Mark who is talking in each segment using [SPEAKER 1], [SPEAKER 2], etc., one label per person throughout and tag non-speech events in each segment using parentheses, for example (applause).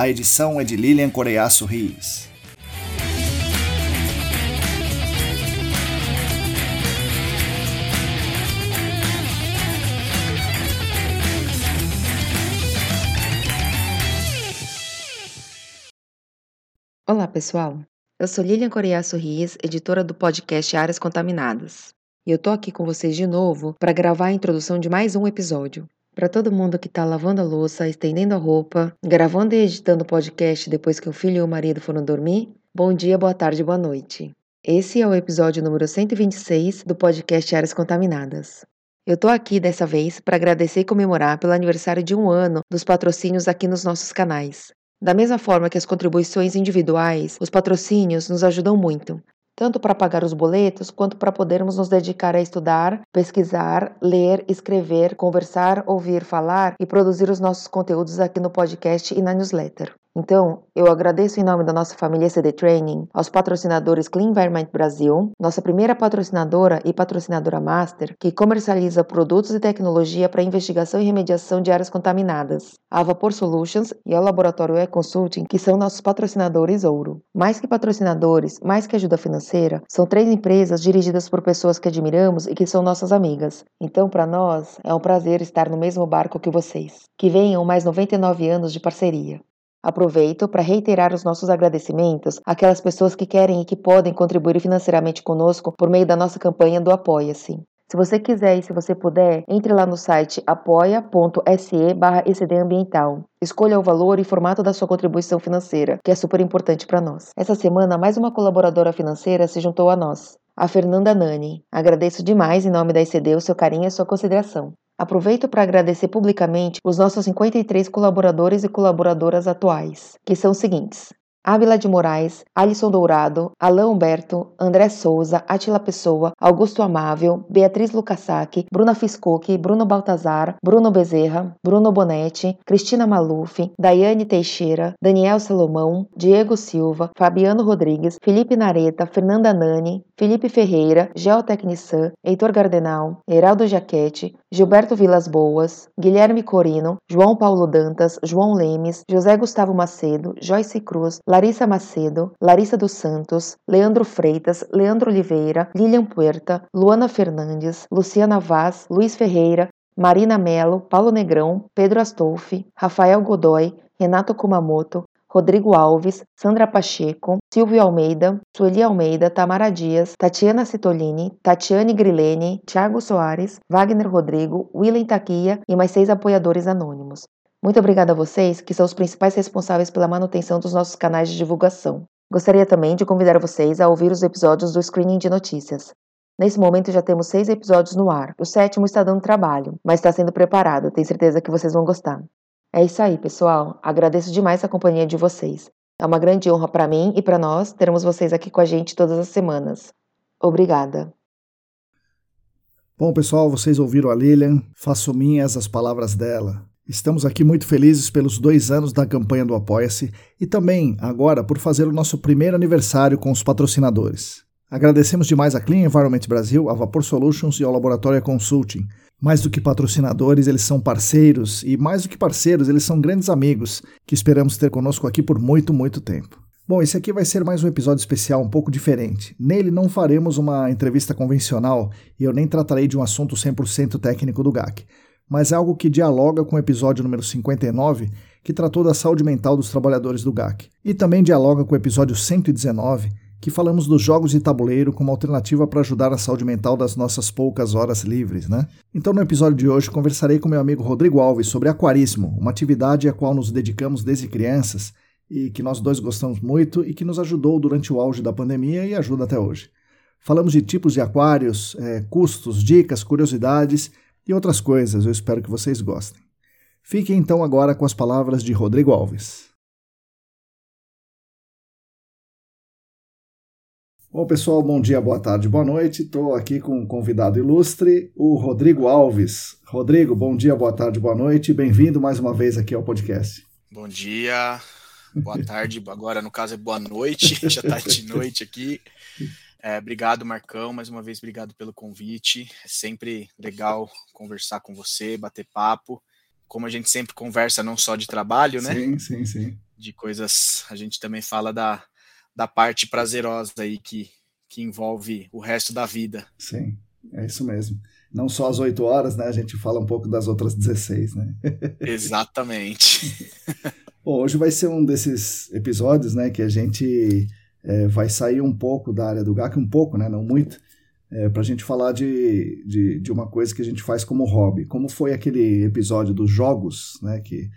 [SPEAKER 1] A edição é de Lilian Coreiaço Rios.
[SPEAKER 2] Olá, pessoal. Eu sou Lilian Coreiaço Rios, editora do podcast Áreas Contaminadas. E eu tô aqui com vocês de novo para gravar a introdução de mais um episódio. Para todo mundo que está lavando a louça, estendendo a roupa, gravando e editando o podcast depois que o filho e o marido foram dormir, bom dia, boa tarde, boa noite. Esse é o episódio número 126 do podcast Áreas Contaminadas. Eu tô aqui dessa vez para agradecer e comemorar pelo aniversário de um ano dos patrocínios aqui nos nossos canais. Da mesma forma que as contribuições individuais, os patrocínios nos ajudam muito, tanto para pagar os boletos quanto para podermos nos dedicar a estudar, pesquisar, ler, escrever, conversar, ouvir, falar e produzir os nossos conteúdos aqui no podcast e na newsletter. Então, eu agradeço em nome da nossa família CD Training aos patrocinadores Clean Environment Brasil, nossa primeira patrocinadora e patrocinadora master, que comercializa produtos e tecnologia para investigação e remediação de áreas contaminadas, a Vapor Solutions e ao Laboratório E-Consulting, que são nossos patrocinadores ouro. Mais que patrocinadores, mais que ajuda financeira, são três empresas dirigidas por pessoas que admiramos e que são nossas amigas. Então, para nós, é um prazer estar no mesmo barco que vocês. Que venham mais 99 anos de parceria. Aproveito para reiterar os nossos agradecimentos àquelas pessoas que querem e que podem contribuir financeiramente conosco por meio da nossa campanha do Apoia-se. Se você quiser e se você puder, entre lá no site apoia.se barra Ambiental. Escolha o valor e formato da sua contribuição financeira, que é super importante para nós. Essa semana, mais uma colaboradora financeira se juntou a nós, a Fernanda Nani. Agradeço demais em nome da ECD o seu carinho e a sua consideração. Aproveito para agradecer publicamente os nossos 53 colaboradores e colaboradoras atuais, que são os seguintes: Ávila de Moraes, Alisson Dourado, Alain Humberto, André Souza, Atila Pessoa, Augusto Amável, Beatriz Lucasac, Bruna Fiscoque, Bruno Baltazar, Bruno Bezerra, Bruno Bonetti, Cristina Maluf, Daiane Teixeira, Daniel Salomão, Diego Silva, Fabiano Rodrigues, Felipe Nareta, Fernanda Nani, Felipe Ferreira, Geotecnissan, Heitor Gardenal, Heraldo Jaquete, Gilberto Vilas Boas, Guilherme Corino, João Paulo Dantas, João Lemes, José Gustavo Macedo, Joyce Cruz, Larissa Macedo, Larissa dos Santos, Leandro Freitas, Leandro Oliveira, Lilian Puerta, Luana Fernandes, Luciana Vaz, Luiz Ferreira, Marina Melo, Paulo Negrão, Pedro Astolfi, Rafael Godoy, Renato Kumamoto, Rodrigo Alves, Sandra Pacheco, Silvio Almeida, Sueli Almeida, Tamara Dias, Tatiana Citolini, Tatiane Grilene, Thiago Soares, Wagner Rodrigo, Willen Taquia e mais seis apoiadores anônimos. Muito obrigada a vocês, que são os principais responsáveis pela manutenção dos nossos canais de divulgação. Gostaria também de convidar vocês a ouvir os episódios do Screening de Notícias. Nesse momento já temos seis episódios no ar. O sétimo está dando trabalho, mas está sendo preparado. Tenho certeza que vocês vão gostar. É isso aí, pessoal. Agradeço demais a companhia de vocês. É uma grande honra para mim e para nós termos vocês aqui com a gente todas as semanas. Obrigada.
[SPEAKER 1] Bom, pessoal, vocês ouviram a Lilian. Faço minhas as palavras dela. Estamos aqui muito felizes pelos dois anos da campanha do Apoia-se e também, agora, por fazer o nosso primeiro aniversário com os patrocinadores. Agradecemos demais a Clean Environment Brasil, a Vapor Solutions e ao Laboratório Consulting. Mais do que patrocinadores, eles são parceiros e, mais do que parceiros, eles são grandes amigos que esperamos ter conosco aqui por muito, muito tempo. Bom, esse aqui vai ser mais um episódio especial um pouco diferente. Nele não faremos uma entrevista convencional e eu nem tratarei de um assunto 100% técnico do GAC mas é algo que dialoga com o episódio número 59, que tratou da saúde mental dos trabalhadores do GAC. E também dialoga com o episódio 119, que falamos dos jogos de tabuleiro como alternativa para ajudar a saúde mental das nossas poucas horas livres, né? Então, no episódio de hoje, conversarei com meu amigo Rodrigo Alves sobre aquarismo, uma atividade a qual nos dedicamos desde crianças e que nós dois gostamos muito e que nos ajudou durante o auge da pandemia e ajuda até hoje. Falamos de tipos de aquários, é, custos, dicas, curiosidades e outras coisas. Eu espero que vocês gostem. Fiquem então agora com as palavras de Rodrigo Alves. Bom, pessoal, bom dia, boa tarde, boa noite. Estou aqui com um convidado ilustre, o Rodrigo Alves. Rodrigo, bom dia, boa tarde, boa noite. Bem-vindo mais uma vez aqui ao podcast.
[SPEAKER 3] Bom dia, boa tarde, agora no caso é boa noite, (laughs) já está de noite aqui. É, obrigado, Marcão, mais uma vez obrigado pelo convite. É sempre legal conversar com você, bater papo. Como a gente sempre conversa não só de trabalho, né?
[SPEAKER 1] Sim, sim, sim.
[SPEAKER 3] De coisas, a gente também fala da, da parte prazerosa aí que, que envolve o resto da vida.
[SPEAKER 1] Sim, é isso mesmo. Não só as oito horas, né? A gente fala um pouco das outras 16, né? (laughs)
[SPEAKER 3] Exatamente.
[SPEAKER 1] Bom, hoje vai ser um desses episódios, né, que a gente é, vai sair um pouco da área do GAC, um pouco, né, não muito, é, para a gente falar de, de, de, uma coisa que a gente faz como hobby. Como foi aquele episódio dos jogos, né, que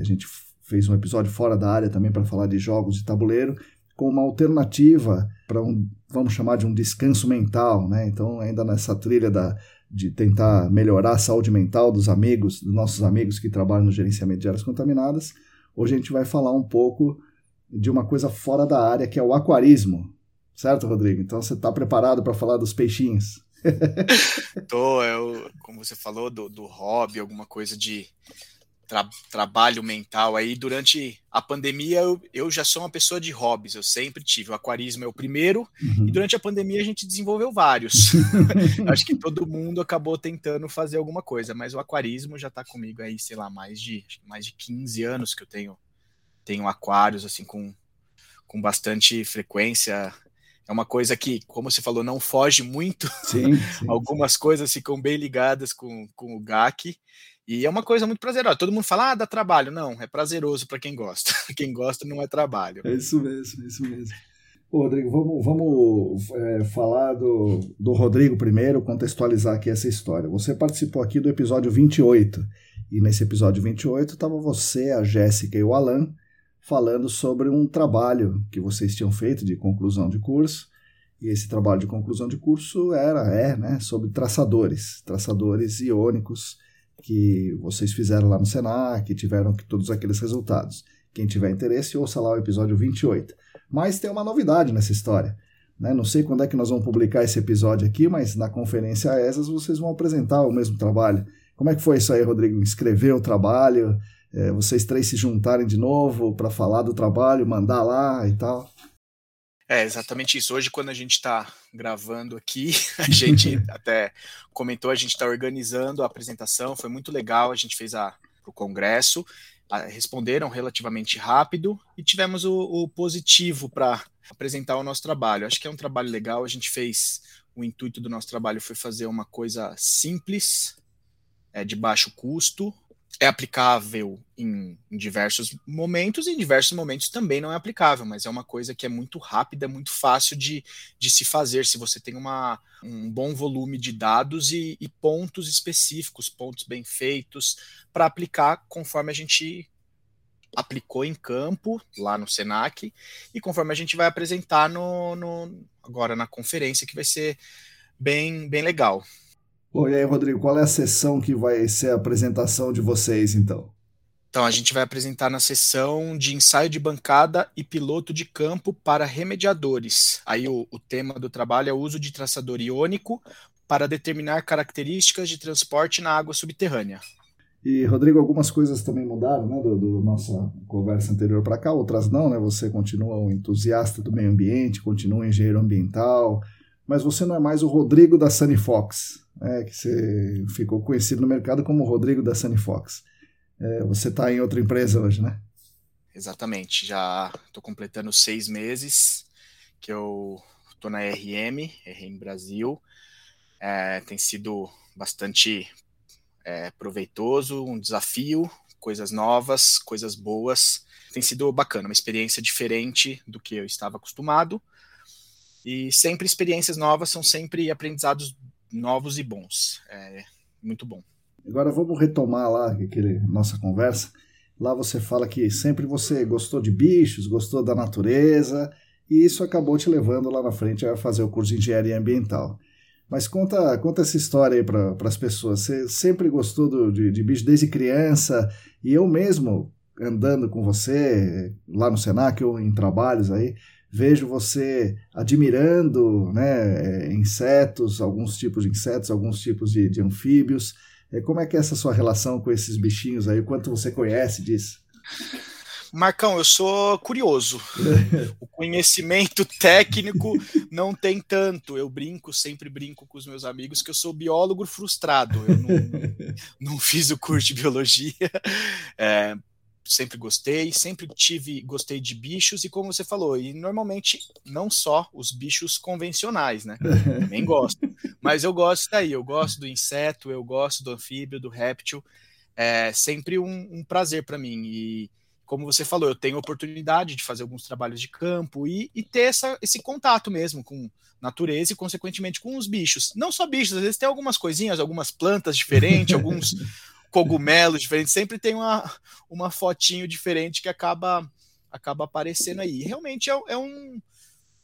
[SPEAKER 1] a gente fez um episódio fora da área também para falar de jogos de tabuleiro, com uma alternativa para um, vamos chamar de um descanso mental, né? Então, ainda nessa trilha da, de tentar melhorar a saúde mental dos amigos, dos nossos amigos que trabalham no gerenciamento de áreas contaminadas, hoje a gente vai falar um pouco de uma coisa fora da área, que é o aquarismo. Certo, Rodrigo? Então você está preparado para falar dos peixinhos? (laughs)
[SPEAKER 3] Tô, eu, como você falou, do, do hobby, alguma coisa de tra trabalho mental aí. Durante a pandemia, eu, eu, já sou uma pessoa de hobbies, eu sempre tive. O aquarismo é o primeiro, uhum. e durante a pandemia a gente desenvolveu vários. (laughs) Acho que todo mundo acabou tentando fazer alguma coisa, mas o aquarismo já está comigo aí, sei lá, mais de, mais de 15 anos que eu tenho, tenho aquários, assim, com, com bastante frequência. É uma coisa que, como você falou, não foge muito. (laughs)
[SPEAKER 1] Sim, (laughs) sim,
[SPEAKER 3] Algumas coisas ficam bem ligadas com, com o GAC. E é uma coisa muito prazerosa. Todo mundo fala, ah, dá trabalho. Não, é prazeroso para quem gosta. (laughs) quem gosta não é trabalho.
[SPEAKER 1] É isso mesmo, é isso mesmo. Ô, Rodrigo, vamos, vamos é, falar do, do Rodrigo primeiro, contextualizar aqui essa história. Você participou aqui do episódio 28, e nesse episódio 28 estava você, a Jéssica e o Alan falando sobre um trabalho que vocês tinham feito de conclusão de curso, e esse trabalho de conclusão de curso era, é, né, sobre traçadores, traçadores iônicos, que vocês fizeram lá no Senac, que tiveram todos aqueles resultados. Quem tiver interesse, ouça lá o episódio 28. Mas tem uma novidade nessa história. Né? Não sei quando é que nós vamos publicar esse episódio aqui, mas na conferência ESAS vocês vão apresentar o mesmo trabalho. Como é que foi isso aí, Rodrigo? Escrever o trabalho, é, vocês três se juntarem de novo para falar do trabalho, mandar lá e tal?
[SPEAKER 3] É exatamente isso. Hoje, quando a gente está gravando aqui, (laughs) a gente (laughs) até comentou, a gente está organizando a apresentação, foi muito legal. A gente fez a o congresso, a, responderam relativamente rápido e tivemos o, o positivo para apresentar o nosso trabalho. Acho que é um trabalho legal. A gente fez o intuito do nosso trabalho foi fazer uma coisa simples, é, de baixo custo, é aplicável em, em, diversos momentos, e em diversos momentos também não é aplicável, mas é uma coisa que é muito rápida, muito fácil de, de se fazer se você tem uma, um bom volume de dados e, e pontos específicos, pontos bem feitos, para aplicar conforme a gente aplicou em campo, lá no SENAC, e conforme a gente vai apresentar no, no agora na conferência, que vai ser bem, bem legal.
[SPEAKER 1] Bom, e aí, Rodrigo, qual é a sessão que vai ser a apresentação de vocês, então?
[SPEAKER 3] Então, a gente vai apresentar na sessão de ensaio de bancada e piloto de campo para remediadores. Aí o, o tema do trabalho é o uso de traçador iônico para determinar características de transporte na água subterrânea.
[SPEAKER 1] E, Rodrigo, algumas coisas também mudaram, né, do, do nossa conversa anterior para cá, outras não, né? Você continua um entusiasta do meio ambiente, continua um engenheiro ambiental, mas você não é mais o Rodrigo da Sunny Fox, é, que você ficou conhecido no mercado como Rodrigo da Sunny Fox. É, você está em outra empresa hoje, né?
[SPEAKER 3] Exatamente, já estou completando seis meses que eu estou na RM, RM Brasil. É, tem sido bastante é, proveitoso, um desafio, coisas novas, coisas boas. Tem sido bacana, uma experiência diferente do que eu estava acostumado. E sempre experiências novas são sempre aprendizados novos e bons. É muito bom.
[SPEAKER 1] Agora vamos retomar lá aquele nossa conversa. Lá você fala que sempre você gostou de bichos, gostou da natureza, e isso acabou te levando lá na frente a fazer o curso de engenharia ambiental. Mas conta, conta essa história aí para as pessoas. Você sempre gostou do, de, de bicho desde criança, e eu mesmo, andando com você lá no Senac ou em trabalhos aí, vejo você admirando né, insetos, alguns tipos de insetos, alguns tipos de, de anfíbios. É, como é que é essa sua relação com esses bichinhos aí? Quanto você conhece disso?
[SPEAKER 3] Marcão, eu sou curioso. (laughs) o conhecimento técnico não tem tanto. Eu brinco, sempre brinco com os meus amigos que eu sou biólogo frustrado. Eu não, (laughs) não fiz o curso de biologia. É, sempre gostei, sempre tive, gostei de bichos, e como você falou, e normalmente não só os bichos convencionais, né? Também gosto. (laughs) Mas eu gosto daí, eu gosto do inseto, eu gosto do anfíbio, do réptil. É sempre um, um prazer para mim. E como você falou, eu tenho oportunidade de fazer alguns trabalhos de campo e, e ter essa, esse contato mesmo com natureza e, consequentemente, com os bichos. Não só bichos, às vezes tem algumas coisinhas, algumas plantas diferentes, alguns (laughs) cogumelos diferentes, sempre tem uma, uma fotinho diferente que acaba acaba aparecendo aí. realmente é, é, um.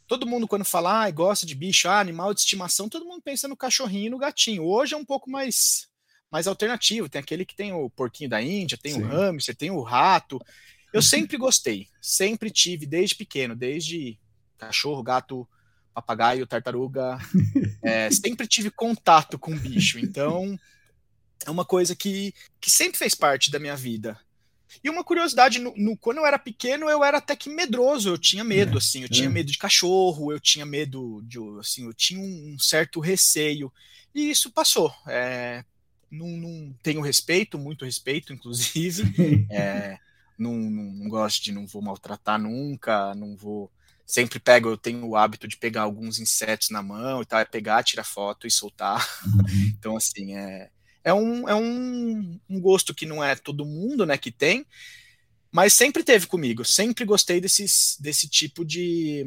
[SPEAKER 3] Todo mundo, quando fala, ah, gosta de bicho, ah, animal de estimação, todo mundo pensa no cachorrinho e no gatinho. Hoje é um pouco mais, mais alternativo. Tem aquele que tem o porquinho da Índia, tem Sim. o hamster, tem o rato. Eu sempre gostei, sempre tive, desde pequeno, desde cachorro, gato, papagaio, tartaruga, (laughs) é, sempre tive contato com bicho. Então, é uma coisa que, que sempre fez parte da minha vida. E uma curiosidade, no, no, quando eu era pequeno, eu era até que medroso, eu tinha medo, é, assim, eu é. tinha medo de cachorro, eu tinha medo de, assim, eu tinha um, um certo receio, e isso passou. É, não, não, tenho respeito, muito respeito, (laughs) inclusive, é, não, não, não gosto de, não vou maltratar nunca, não vou, sempre pego, eu tenho o hábito de pegar alguns insetos na mão e tal, é pegar, tirar foto e soltar, uhum. (laughs) então, assim, é é um, é um, um gosto que não é todo mundo né, que tem, mas sempre teve comigo, sempre gostei desses, desse tipo de,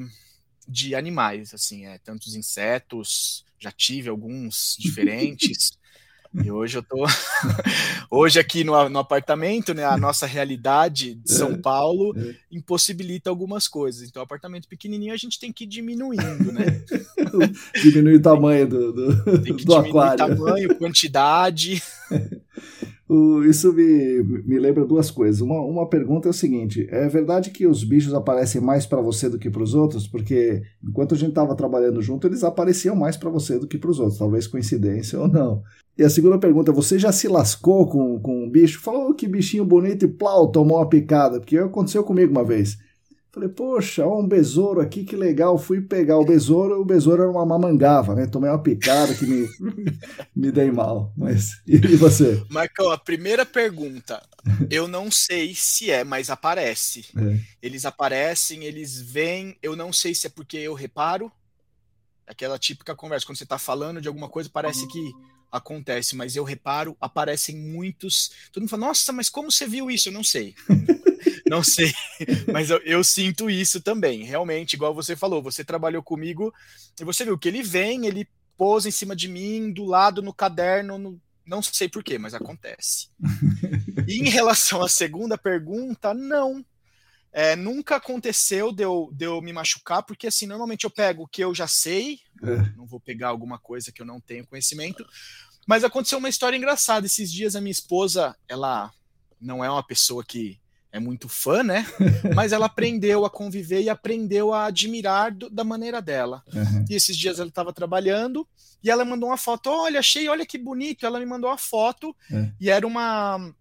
[SPEAKER 3] de animais, assim, é, tantos insetos, já tive alguns diferentes, (laughs) e hoje eu tô (laughs) hoje aqui no, no, apartamento, né? A nossa realidade de São é, Paulo é. impossibilita algumas coisas. Então, apartamento pequenininho a gente tem que ir diminuindo, né? (laughs)
[SPEAKER 1] diminuir o tamanho do, do,
[SPEAKER 3] tem que do diminuir aquário. tamanho, quantidade. (laughs)
[SPEAKER 1] isso me, me lembra duas coisas. Uma, uma pergunta é o seguinte: é verdade que os bichos aparecem mais para você do que para os outros? Porque enquanto a gente estava trabalhando junto, eles apareciam mais para você do que para os outros. Talvez coincidência ou não. E a segunda pergunta: você já se lascou com, com um bicho? Falou que bichinho bonito e plau, tomou uma picada. Porque aconteceu comigo uma vez. Falei, poxa, ó, um besouro aqui, que legal. Fui pegar o besouro, o besouro era uma mamangava, né? Tomei uma picada que me, (laughs) me dei mal. Mas e você?
[SPEAKER 3] Marcão, a primeira pergunta. Eu não sei se é, mas aparece. É. Eles aparecem, eles vêm. Eu não sei se é porque eu reparo. Aquela típica conversa, quando você está falando de alguma coisa, parece que acontece, mas eu reparo, aparecem muitos. Todo mundo fala, nossa, mas como você viu isso? Eu não sei. (laughs) não sei, mas eu, eu, sinto isso também. Realmente, igual você falou, você trabalhou comigo e você viu que ele vem, ele pousa em cima de mim, do lado no caderno, no, não sei porquê, mas acontece. E em relação à segunda pergunta, não. É, nunca aconteceu de eu, de eu me machucar, porque assim, normalmente eu pego o que eu já sei, é. não vou pegar alguma coisa que eu não tenho conhecimento. Mas aconteceu uma história engraçada. Esses dias a minha esposa, ela não é uma pessoa que é muito fã, né? (laughs) Mas ela aprendeu a conviver e aprendeu a admirar do, da maneira dela. Uhum. E esses dias ela estava trabalhando e ela mandou uma foto. Olha, achei, olha que bonito. Ela me mandou uma foto é. e era uma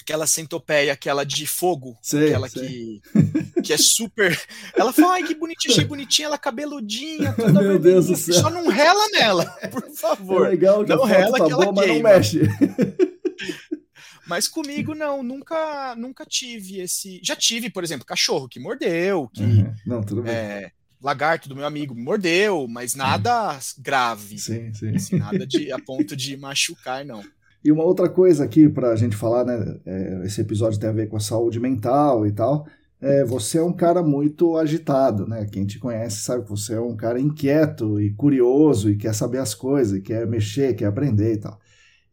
[SPEAKER 3] aquela centopeia, aquela de fogo, sei, aquela sei. que que é super. (laughs) Ela falou, ai que bonitinha, achei bonitinha, ela cabeludinha, toda
[SPEAKER 1] Meu Deus do céu.
[SPEAKER 3] Só não rela nela, (laughs) por favor.
[SPEAKER 1] É legal que não rela tá que boa, ela mas não mexe.
[SPEAKER 3] Mas comigo não, nunca, nunca tive esse. Já tive, por exemplo, cachorro que mordeu, que uhum.
[SPEAKER 1] não, tudo bem.
[SPEAKER 3] É, lagarto do meu amigo mordeu, mas nada grave.
[SPEAKER 1] Sim, sim.
[SPEAKER 3] Assim, nada de a ponto de machucar, não.
[SPEAKER 1] E uma outra coisa aqui para a gente falar, né? É, esse episódio tem a ver com a saúde mental e tal. É, você é um cara muito agitado, né? Quem te conhece sabe que você é um cara inquieto e curioso e quer saber as coisas, quer mexer, quer aprender e tal.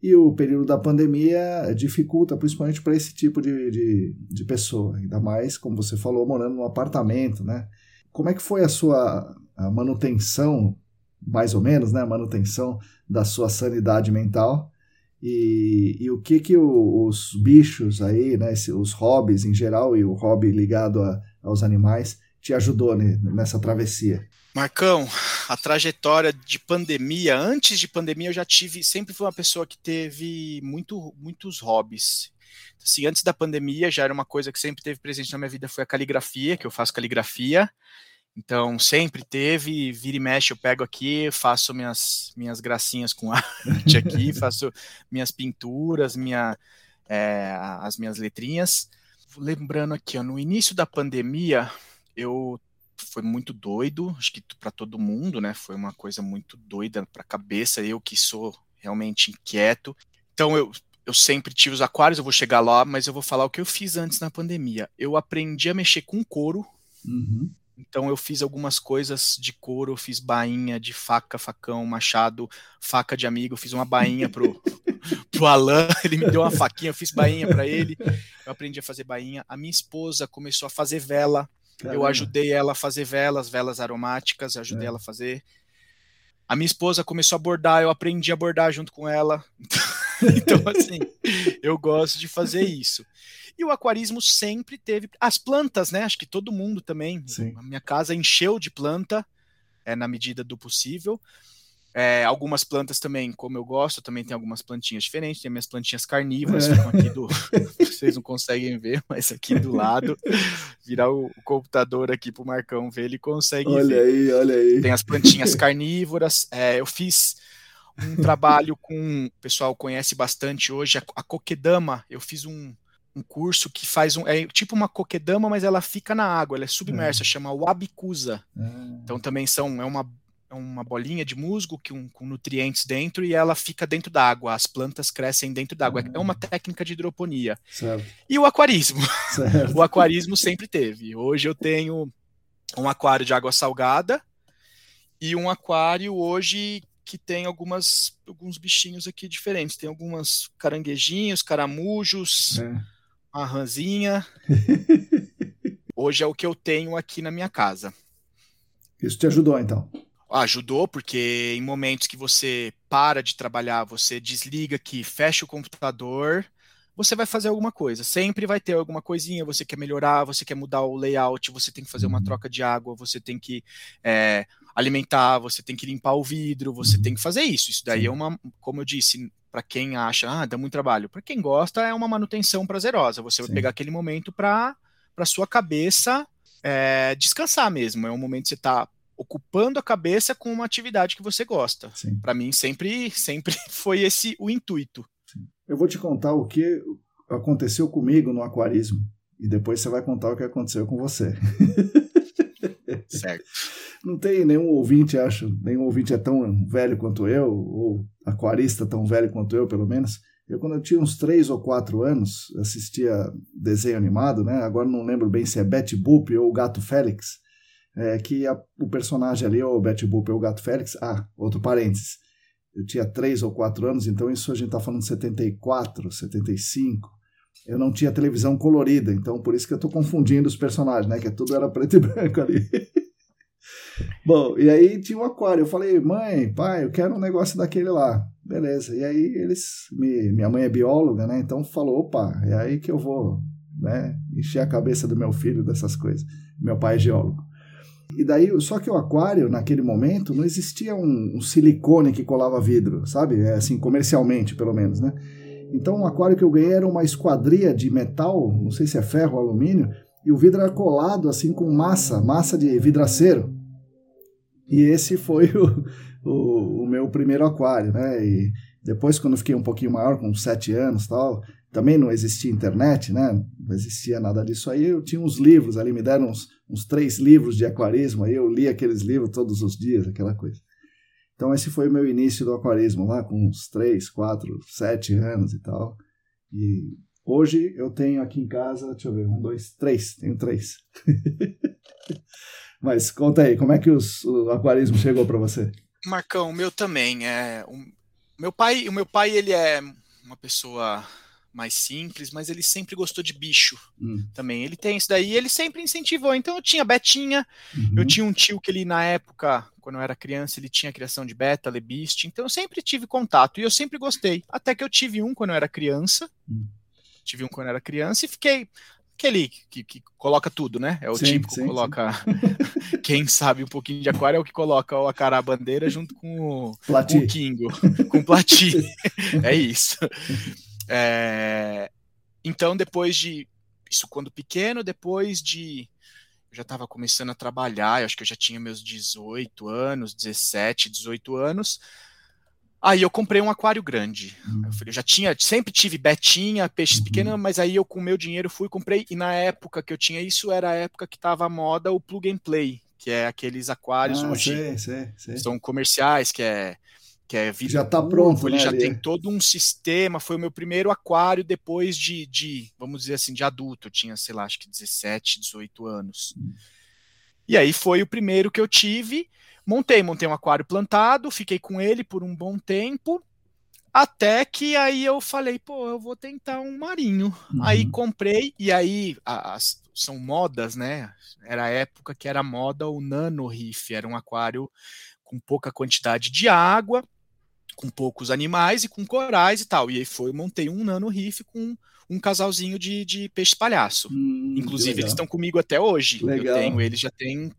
[SPEAKER 1] E o período da pandemia dificulta, principalmente para esse tipo de, de, de, pessoa, ainda mais, como você falou, morando num apartamento, né? Como é que foi a sua a manutenção, mais ou menos, né? A manutenção da sua sanidade mental e, e o que que o, os bichos aí, né, os hobbies em geral e o hobby ligado a, aos animais te ajudou né, nessa travessia?
[SPEAKER 3] Marcão, a trajetória de pandemia, antes de pandemia eu já tive, sempre fui uma pessoa que teve muito, muitos hobbies. Assim, antes da pandemia já era uma coisa que sempre teve presente na minha vida, foi a caligrafia, que eu faço caligrafia. Então, sempre teve, vira e mexe, eu pego aqui, faço minhas, minhas gracinhas com (laughs) arte aqui, (laughs) faço minhas pinturas, minha, é, as minhas letrinhas. Lembrando aqui, ó, no início da pandemia, eu foi muito doido, acho que para todo mundo, né? Foi uma coisa muito doida para a cabeça, eu que sou realmente inquieto. Então, eu, eu sempre tive os aquários, eu vou chegar lá, mas eu vou falar o que eu fiz antes na pandemia. Eu aprendi a mexer com couro. Uhum então eu fiz algumas coisas de couro, fiz bainha de faca, facão, machado, faca de amigo, fiz uma bainha pro, (laughs) pro Alan, (laughs) ele me deu uma faquinha, eu fiz bainha para ele, eu aprendi a fazer bainha. A minha esposa começou a fazer vela, Caramba. eu ajudei ela a fazer velas, velas aromáticas, ajudei é. ela a fazer. A minha esposa começou a bordar, eu aprendi a bordar junto com ela. (laughs) então, assim, eu gosto de fazer isso. E o aquarismo sempre teve. As plantas, né? Acho que todo mundo também. Sim. A minha casa encheu de planta, é, na medida do possível. É, algumas plantas também, como eu gosto, também tem algumas plantinhas diferentes. Tem minhas plantinhas carnívoras, é. aqui do. (laughs) Vocês não conseguem ver, mas aqui do lado. Virar o, o computador aqui pro Marcão ver, ele consegue
[SPEAKER 1] olha
[SPEAKER 3] ver.
[SPEAKER 1] Olha aí, olha aí.
[SPEAKER 3] Tem as plantinhas carnívoras. É, eu fiz um trabalho com. O pessoal conhece bastante hoje, a, a coquedama. Eu fiz um, um curso que faz um. É tipo uma coquedama, mas ela fica na água, ela é submersa, é. chama Wabicusa. É. Então também são. É uma, uma bolinha de musgo que um, com nutrientes dentro e ela fica dentro da água. As plantas crescem dentro da água. É uma técnica de hidroponia. Certo. E o aquarismo. (laughs) Certo. o aquarismo sempre teve. Hoje eu tenho um aquário de água salgada e um aquário hoje que tem algumas alguns bichinhos aqui diferentes. Tem algumas caranguejinhos, caramujos, é uma ranzinha. (laughs) Hoje é o que eu tenho aqui na minha casa.
[SPEAKER 1] Isso te ajudou, então?
[SPEAKER 3] Ajudou, porque em momentos que você para de trabalhar, você desliga aqui, fecha o computador, você vai fazer alguma coisa. Sempre vai ter alguma coisinha, você quer melhorar, você quer mudar o layout, você tem que fazer uma uhum. troca de água, você tem que é, alimentar, você tem que limpar o vidro, você uhum. tem que fazer isso. Isso daí é uma, como eu disse, para quem acha, ah, dá muito trabalho. Para quem gosta, é uma manutenção prazerosa. Você Sim. vai pegar aquele momento para para sua cabeça é, descansar mesmo. É um momento que você está ocupando a cabeça com uma atividade que você gosta. Para mim sempre sempre (laughs) foi esse o intuito.
[SPEAKER 1] Sim. Eu vou te contar o que aconteceu comigo no aquarismo e depois você vai contar o que aconteceu com você. (laughs)
[SPEAKER 3] Certo.
[SPEAKER 1] Não tem nenhum ouvinte, acho, nenhum ouvinte é tão velho quanto eu, ou aquarista tão velho quanto eu, pelo menos. Eu, quando eu tinha uns 3 ou 4 anos, assistia desenho animado, né? Agora não lembro bem se é Betty Boop ou Gato Félix, é, que a, o personagem ali, ou Betty Boop ou o Gato Félix, ah, outro parênteses, eu tinha 3 ou 4 anos, então isso a gente está falando de 74, 75, eu não tinha televisão colorida, então por isso que eu estou confundindo os personagens, né? Que tudo era preto e (laughs) branco ali. (laughs) Bom, e aí tinha um aquário. Eu falei, mãe, pai, eu quero um negócio daquele lá. Beleza. E aí eles. Me, minha mãe é bióloga, né? Então falou, opa, é aí que eu vou né, encher a cabeça do meu filho dessas coisas. Meu pai é geólogo. E daí, só que o aquário, naquele momento, não existia um, um silicone que colava vidro, sabe? É assim, comercialmente, pelo menos, né? Então, o aquário que eu ganhei era uma esquadria de metal, não sei se é ferro ou alumínio, e o vidro era colado assim com massa, massa de vidraceiro. E esse foi (laughs) o, o, o, meu primeiro aquário, né? E depois, quando fiquei um pouquinho maior, com sete anos tal, também não existia internet, né? Não existia nada disso aí. Eu tinha uns livros ali, me deram uns, uns três livros de aquarismo, aí eu li aqueles livros todos os dias, aquela coisa. Então esse foi o meu início do aquarismo lá com uns 3, 4, 7 anos e tal. E hoje eu tenho aqui em casa, deixa eu ver, um, dois, três, tenho três. (laughs) Mas conta aí, como é que os, o aquarismo chegou para você?
[SPEAKER 3] Marcão, o meu também é. O meu pai, o meu pai ele é uma pessoa mais simples, mas ele sempre gostou de bicho hum. também. Ele tem isso daí, ele sempre incentivou. Então eu tinha betinha, uhum. eu tinha um tio que ele na época, quando eu era criança, ele tinha criação de beta, lebiste, então eu sempre tive contato e eu sempre gostei. Até que eu tive um quando eu era criança. Hum. Tive um quando eu era criança e fiquei aquele que, que coloca tudo, né? É o sim, típico sim, coloca. Sim. (laughs) Quem sabe um pouquinho de aquário é o que coloca o acará bandeira junto com o, com o Kingo, com o Plati. (laughs) é isso. É... Então, depois de. Isso quando pequeno, depois de. Eu já estava começando a trabalhar, eu acho que eu já tinha meus 18 anos, 17, 18 anos. Aí eu comprei um aquário grande. Hum. Eu, falei, eu já tinha, sempre tive betinha, peixes uhum. pequenos, mas aí eu com o meu dinheiro fui comprei. E na época que eu tinha isso, era a época que estava a moda o plug and play, que é aqueles aquários
[SPEAKER 1] ah,
[SPEAKER 3] hoje.
[SPEAKER 1] Sei, sei, sei.
[SPEAKER 3] São comerciais, que é que é
[SPEAKER 1] vidro já está pronto,
[SPEAKER 3] ele
[SPEAKER 1] né,
[SPEAKER 3] já
[SPEAKER 1] ali.
[SPEAKER 3] tem todo um sistema. Foi o meu primeiro aquário depois de, de, vamos dizer assim, de adulto. Eu tinha, sei lá, acho que 17, 18 anos. Hum. E aí foi o primeiro que eu tive. Montei, montei um aquário plantado, fiquei com ele por um bom tempo, até que aí eu falei, pô, eu vou tentar um marinho. Uhum. Aí comprei, e aí as, são modas, né? Era a época que era moda o nano reef, era um aquário com pouca quantidade de água, com poucos animais e com corais e tal. E aí foi, montei um nano reef com um casalzinho de, de peixe palhaço. Hum, Inclusive, eles estão comigo até hoje. Legal. Eu tenho eles já tem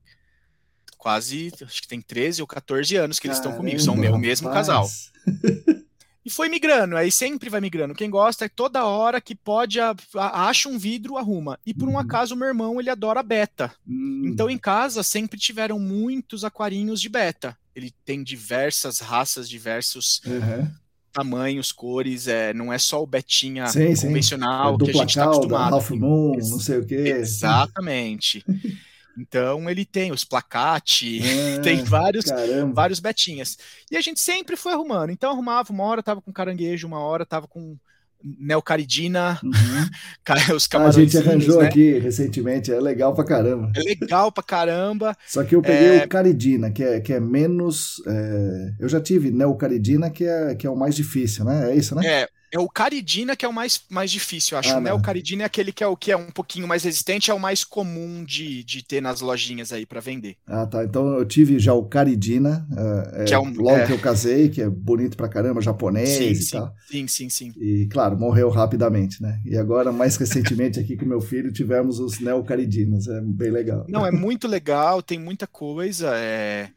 [SPEAKER 3] quase, acho que tem 13 ou 14 anos que eles estão comigo, são o meu mesmo casal. (laughs) e foi migrando, aí sempre vai migrando. Quem gosta é toda hora que pode, a, a, acha um vidro, arruma. E por um uhum. acaso, meu irmão, ele adora beta. Uhum. Então em casa sempre tiveram muitos aquarinhos de beta. Ele tem diversas raças, diversos uhum. tamanhos, cores. É, não é só o betinha sim, convencional sim. É que a gente está acostumado.
[SPEAKER 1] Half Moon, não sei o quê.
[SPEAKER 3] Exatamente. (laughs) Então ele tem os placate, (laughs) tem vários, vários betinhas. E a gente sempre foi arrumando. Então arrumava, uma hora tava com caranguejo, uma hora tava com neocaridina, uhum. (laughs) os
[SPEAKER 1] camarões. A gente arranjou né? aqui recentemente, é legal pra caramba.
[SPEAKER 3] É legal pra caramba.
[SPEAKER 1] Só que eu peguei é... o caridina, que é, que é menos. É... Eu já tive neocaridina, que é, que é o mais difícil, né? É isso, né?
[SPEAKER 3] É, é o caridina que é o mais, mais difícil, eu acho. Ah, né? O caridina é aquele que é o que é um pouquinho mais resistente, é o mais comum de, de ter nas lojinhas aí para vender.
[SPEAKER 1] Ah, tá. Então eu tive já o caridina, é, que é um, logo é... que eu casei, que é bonito pra caramba, japonês sim, e
[SPEAKER 3] sim,
[SPEAKER 1] tal.
[SPEAKER 3] Sim, sim, sim.
[SPEAKER 1] E claro, morreu rapidamente, né? E agora, mais recentemente aqui com meu filho, tivemos os neocaridinos. É bem legal.
[SPEAKER 3] Não, é muito legal, tem muita coisa. É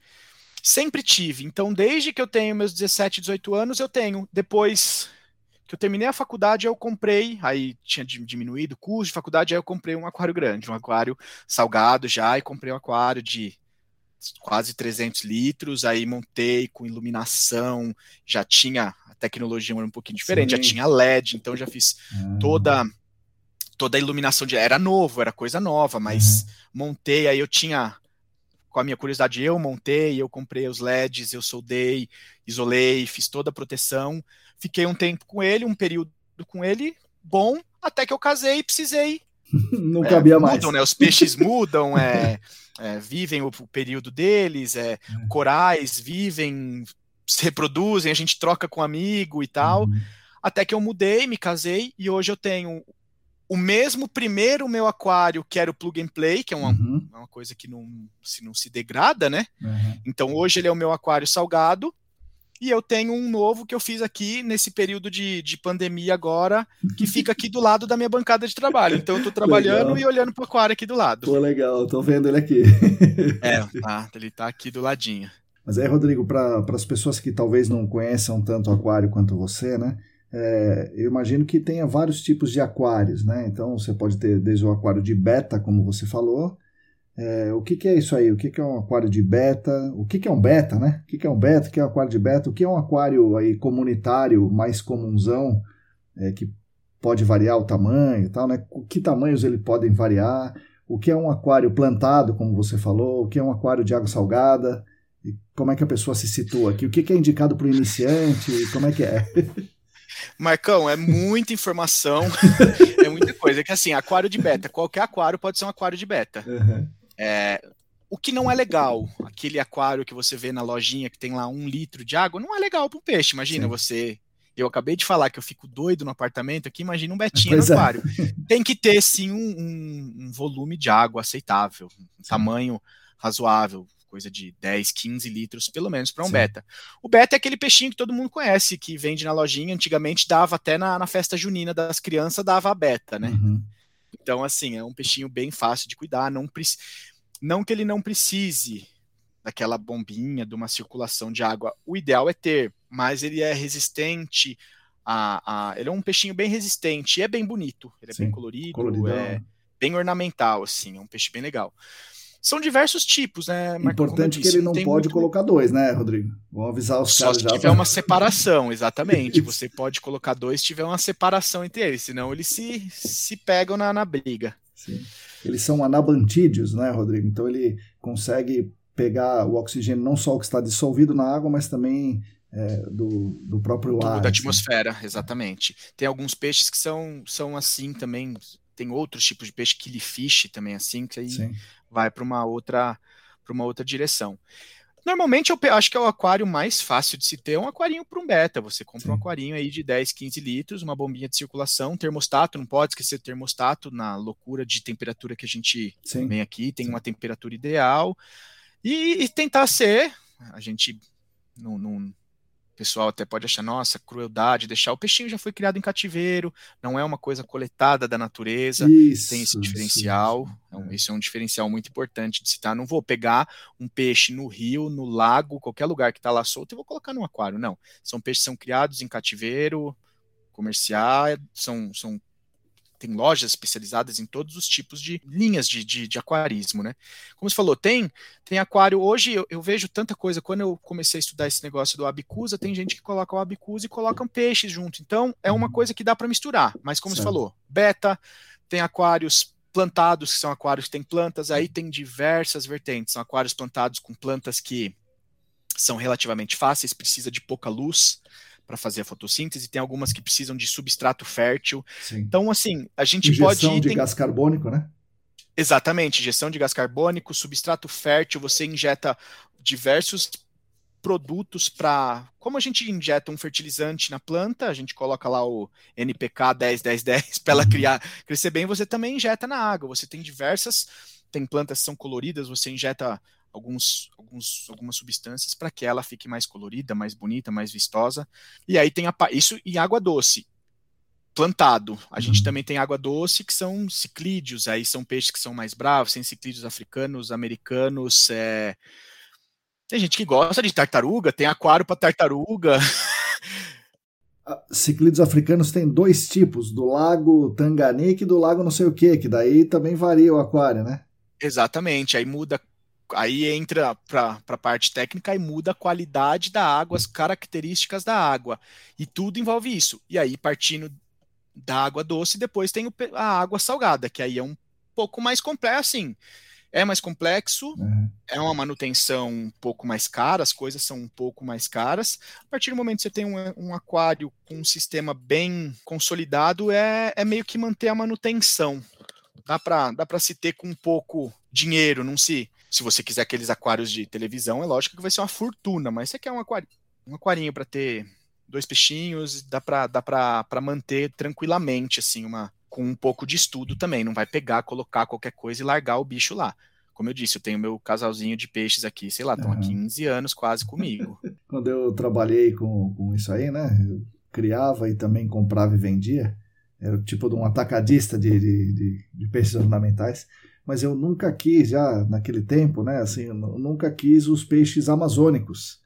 [SPEAKER 3] sempre tive. Então, desde que eu tenho meus 17, 18 anos, eu tenho. Depois que eu terminei a faculdade, eu comprei, aí tinha diminuído o custo de faculdade, aí eu comprei um aquário grande, um aquário salgado já, e comprei um aquário de quase 300 litros, aí montei com iluminação, já tinha a tecnologia um pouquinho diferente, Sim. já tinha LED, então já fiz toda toda a iluminação de era novo, era coisa nova, mas uhum. montei, aí eu tinha com a minha curiosidade, eu montei, eu comprei os LEDs, eu soldei, isolei, fiz toda a proteção. Fiquei um tempo com ele, um período com ele, bom, até que eu casei e precisei. (laughs)
[SPEAKER 1] Não é, cabia
[SPEAKER 3] mudam,
[SPEAKER 1] mais.
[SPEAKER 3] Né? Os peixes mudam, é, (laughs) é, vivem o, o, período deles, é, é, corais vivem, se reproduzem, a gente troca com amigo e tal. Uhum. Até que eu mudei, me casei e hoje eu tenho o mesmo primeiro meu aquário, que era o plug and play, que é uma, uhum. uma coisa que não se, não se degrada, né? Uhum. Então hoje ele é o meu aquário salgado. E eu tenho um novo que eu fiz aqui nesse período de, de pandemia agora, que fica aqui do lado da minha bancada de trabalho. Então eu tô trabalhando legal. e olhando pro aquário aqui do lado.
[SPEAKER 1] Pô, legal, tô vendo ele aqui.
[SPEAKER 3] é, tá, ele tá aqui do ladinho.
[SPEAKER 1] Mas aí, Rodrigo, para as pessoas que talvez não conheçam tanto o aquário quanto você, né? É, eu imagino que tenha vários tipos de aquários, né? Então você pode ter desde o aquário de beta, como você falou. É, o que, que, é isso aí? O que, que, é um aquário de beta? O que, que é um beta, né? O que, é um beta? O que é um aquário de beta? O que é um aquário aí comunitário mais comunzão, é, que pode variar o tamanho e tal, né? Que tamanhos ele podem variar? O que é um aquário plantado, como você falou? O que é um aquário de água salgada? como é que a pessoa se situa aqui? O que, que é indicado para o iniciante? Como é que é? (laughs)
[SPEAKER 3] Marcão, é muita informação, (laughs) é muita coisa. É que assim, aquário de beta, qualquer aquário pode ser um aquário de beta. Uhum. É, o que não é legal, aquele aquário que você vê na lojinha que tem lá um litro de água, não é legal para o peixe. Imagina Sim. você. Eu acabei de falar que eu fico doido no apartamento aqui, imagina um betinho pois no é. aquário. Tem que ter, sim, um, um, um volume de água aceitável, um tamanho razoável coisa de 10, 15 litros, pelo menos, para um Sim. beta. O beta é aquele peixinho que todo mundo conhece, que vende na lojinha, antigamente dava até na, na festa junina das crianças, dava a beta, né? Uhum. Então, assim, é um peixinho bem fácil de cuidar, não, não que ele não precise daquela bombinha, de uma circulação de água. O ideal é ter, mas ele é resistente a, a ele é um peixinho bem resistente e é bem bonito. Ele é Sim, bem colorido, coloridão. é bem ornamental, assim, é um peixe bem legal. São diversos tipos, né?
[SPEAKER 1] Marcão, Importante que ele não pode muito... colocar dois, né, Rodrigo? Vamos avisar os
[SPEAKER 3] Só
[SPEAKER 1] caras
[SPEAKER 3] se
[SPEAKER 1] já.
[SPEAKER 3] Se tiver uma separação, (laughs) exatamente. Você pode colocar dois se tiver uma separação entre eles, senão eles se, se pegam na, na briga.
[SPEAKER 1] Sim. Eles são anabantídeos, né, Rodrigo? Então ele consegue pegar o oxigênio, não só o que está dissolvido na água, mas também é, do, do próprio ar.
[SPEAKER 3] Da assim. atmosfera, exatamente. Tem alguns peixes que são, são assim também. Tem outros tipos de peixe, killifish também assim, que aí Sim vai para uma outra para uma outra direção. Normalmente eu acho que é o aquário mais fácil de se ter, é um aquarinho para um beta. Você compra Sim. um aquarinho aí de 10, 15 litros, uma bombinha de circulação, termostato, não pode esquecer termostato na loucura de temperatura que a gente Sim. vem aqui, tem Sim. uma temperatura ideal. E, e, tentar ser, a gente não, não pessoal até pode achar, nossa, crueldade, deixar. O peixinho já foi criado em cativeiro, não é uma coisa coletada da natureza, isso, tem esse diferencial. Isso. Então, isso é um diferencial muito importante de citar. Não vou pegar um peixe no rio, no lago, qualquer lugar que está lá solto e vou colocar no aquário. Não. São peixes que são criados em cativeiro, comercial, são, são tem lojas especializadas em todos os tipos de linhas de, de, de aquarismo, né? Como você falou, tem, tem aquário. Hoje eu, eu, vejo tanta coisa. Quando eu comecei a estudar esse negócio do abicusa, tem gente que coloca o abicusa e colocam peixes junto. Então é uma coisa que dá para misturar. Mas como certo. você falou, beta, tem aquários plantados, que são aquários que têm plantas, aí tem diversas vertentes. São aquários plantados com plantas que são relativamente fáceis, precisa de pouca luz para fazer a fotossíntese, tem algumas que precisam de substrato fértil. Sim. Então, assim, a gente
[SPEAKER 1] Injeção
[SPEAKER 3] pode.
[SPEAKER 1] Injeção de
[SPEAKER 3] tem...
[SPEAKER 1] gás carbônico, né?
[SPEAKER 3] Exatamente, injeção de gás carbônico, substrato fértil, você injeta diversos produtos para. Como a gente injeta um fertilizante na planta, a gente coloca lá o NPK 10-10-10 para ela uhum. criar, crescer bem, você também injeta na água. Você tem diversas. Tem plantas que são coloridas, você injeta alguns, alguns, algumas substâncias para que ela fique mais colorida, mais bonita, mais vistosa. E aí tem a, isso e água doce plantado. A gente uhum. também tem água doce, que são ciclídeos, aí são peixes que são mais bravos, tem ciclídeos africanos, americanos. É... Tem gente que gosta de tartaruga, tem aquário para tartaruga. (laughs)
[SPEAKER 1] Ciclídeos africanos tem dois tipos, do lago Tanganica e do lago não sei o que, que daí também varia o aquário, né?
[SPEAKER 3] Exatamente, aí muda aí entra para a parte técnica e muda a qualidade da água, as características da água. E tudo envolve isso. E aí, partindo da água doce, depois tem a água salgada, que aí é um pouco mais complexo, assim. É mais complexo, uhum. é uma manutenção um pouco mais cara, as coisas são um pouco mais caras. A partir do momento que você tem um, um aquário com um sistema bem consolidado, é, é meio que manter a manutenção. Dá para dá se ter com um pouco dinheiro, não se se você quiser aqueles aquários de televisão, é lógico que vai ser uma fortuna, mas você quer um aquário, um aquarinho para ter dois peixinhos, dá para dá para manter tranquilamente assim, uma com um pouco de estudo também, não vai pegar, colocar qualquer coisa e largar o bicho lá. Como eu disse, eu tenho meu casalzinho de peixes aqui, sei lá, estão uhum. há 15 anos quase comigo. (laughs)
[SPEAKER 1] Quando eu trabalhei com, com isso aí, né? Eu criava e também comprava e vendia. Era o tipo de um atacadista de, de, de, de peixes ornamentais mas eu nunca quis, já naquele tempo, né, assim, nunca quis os peixes amazônicos,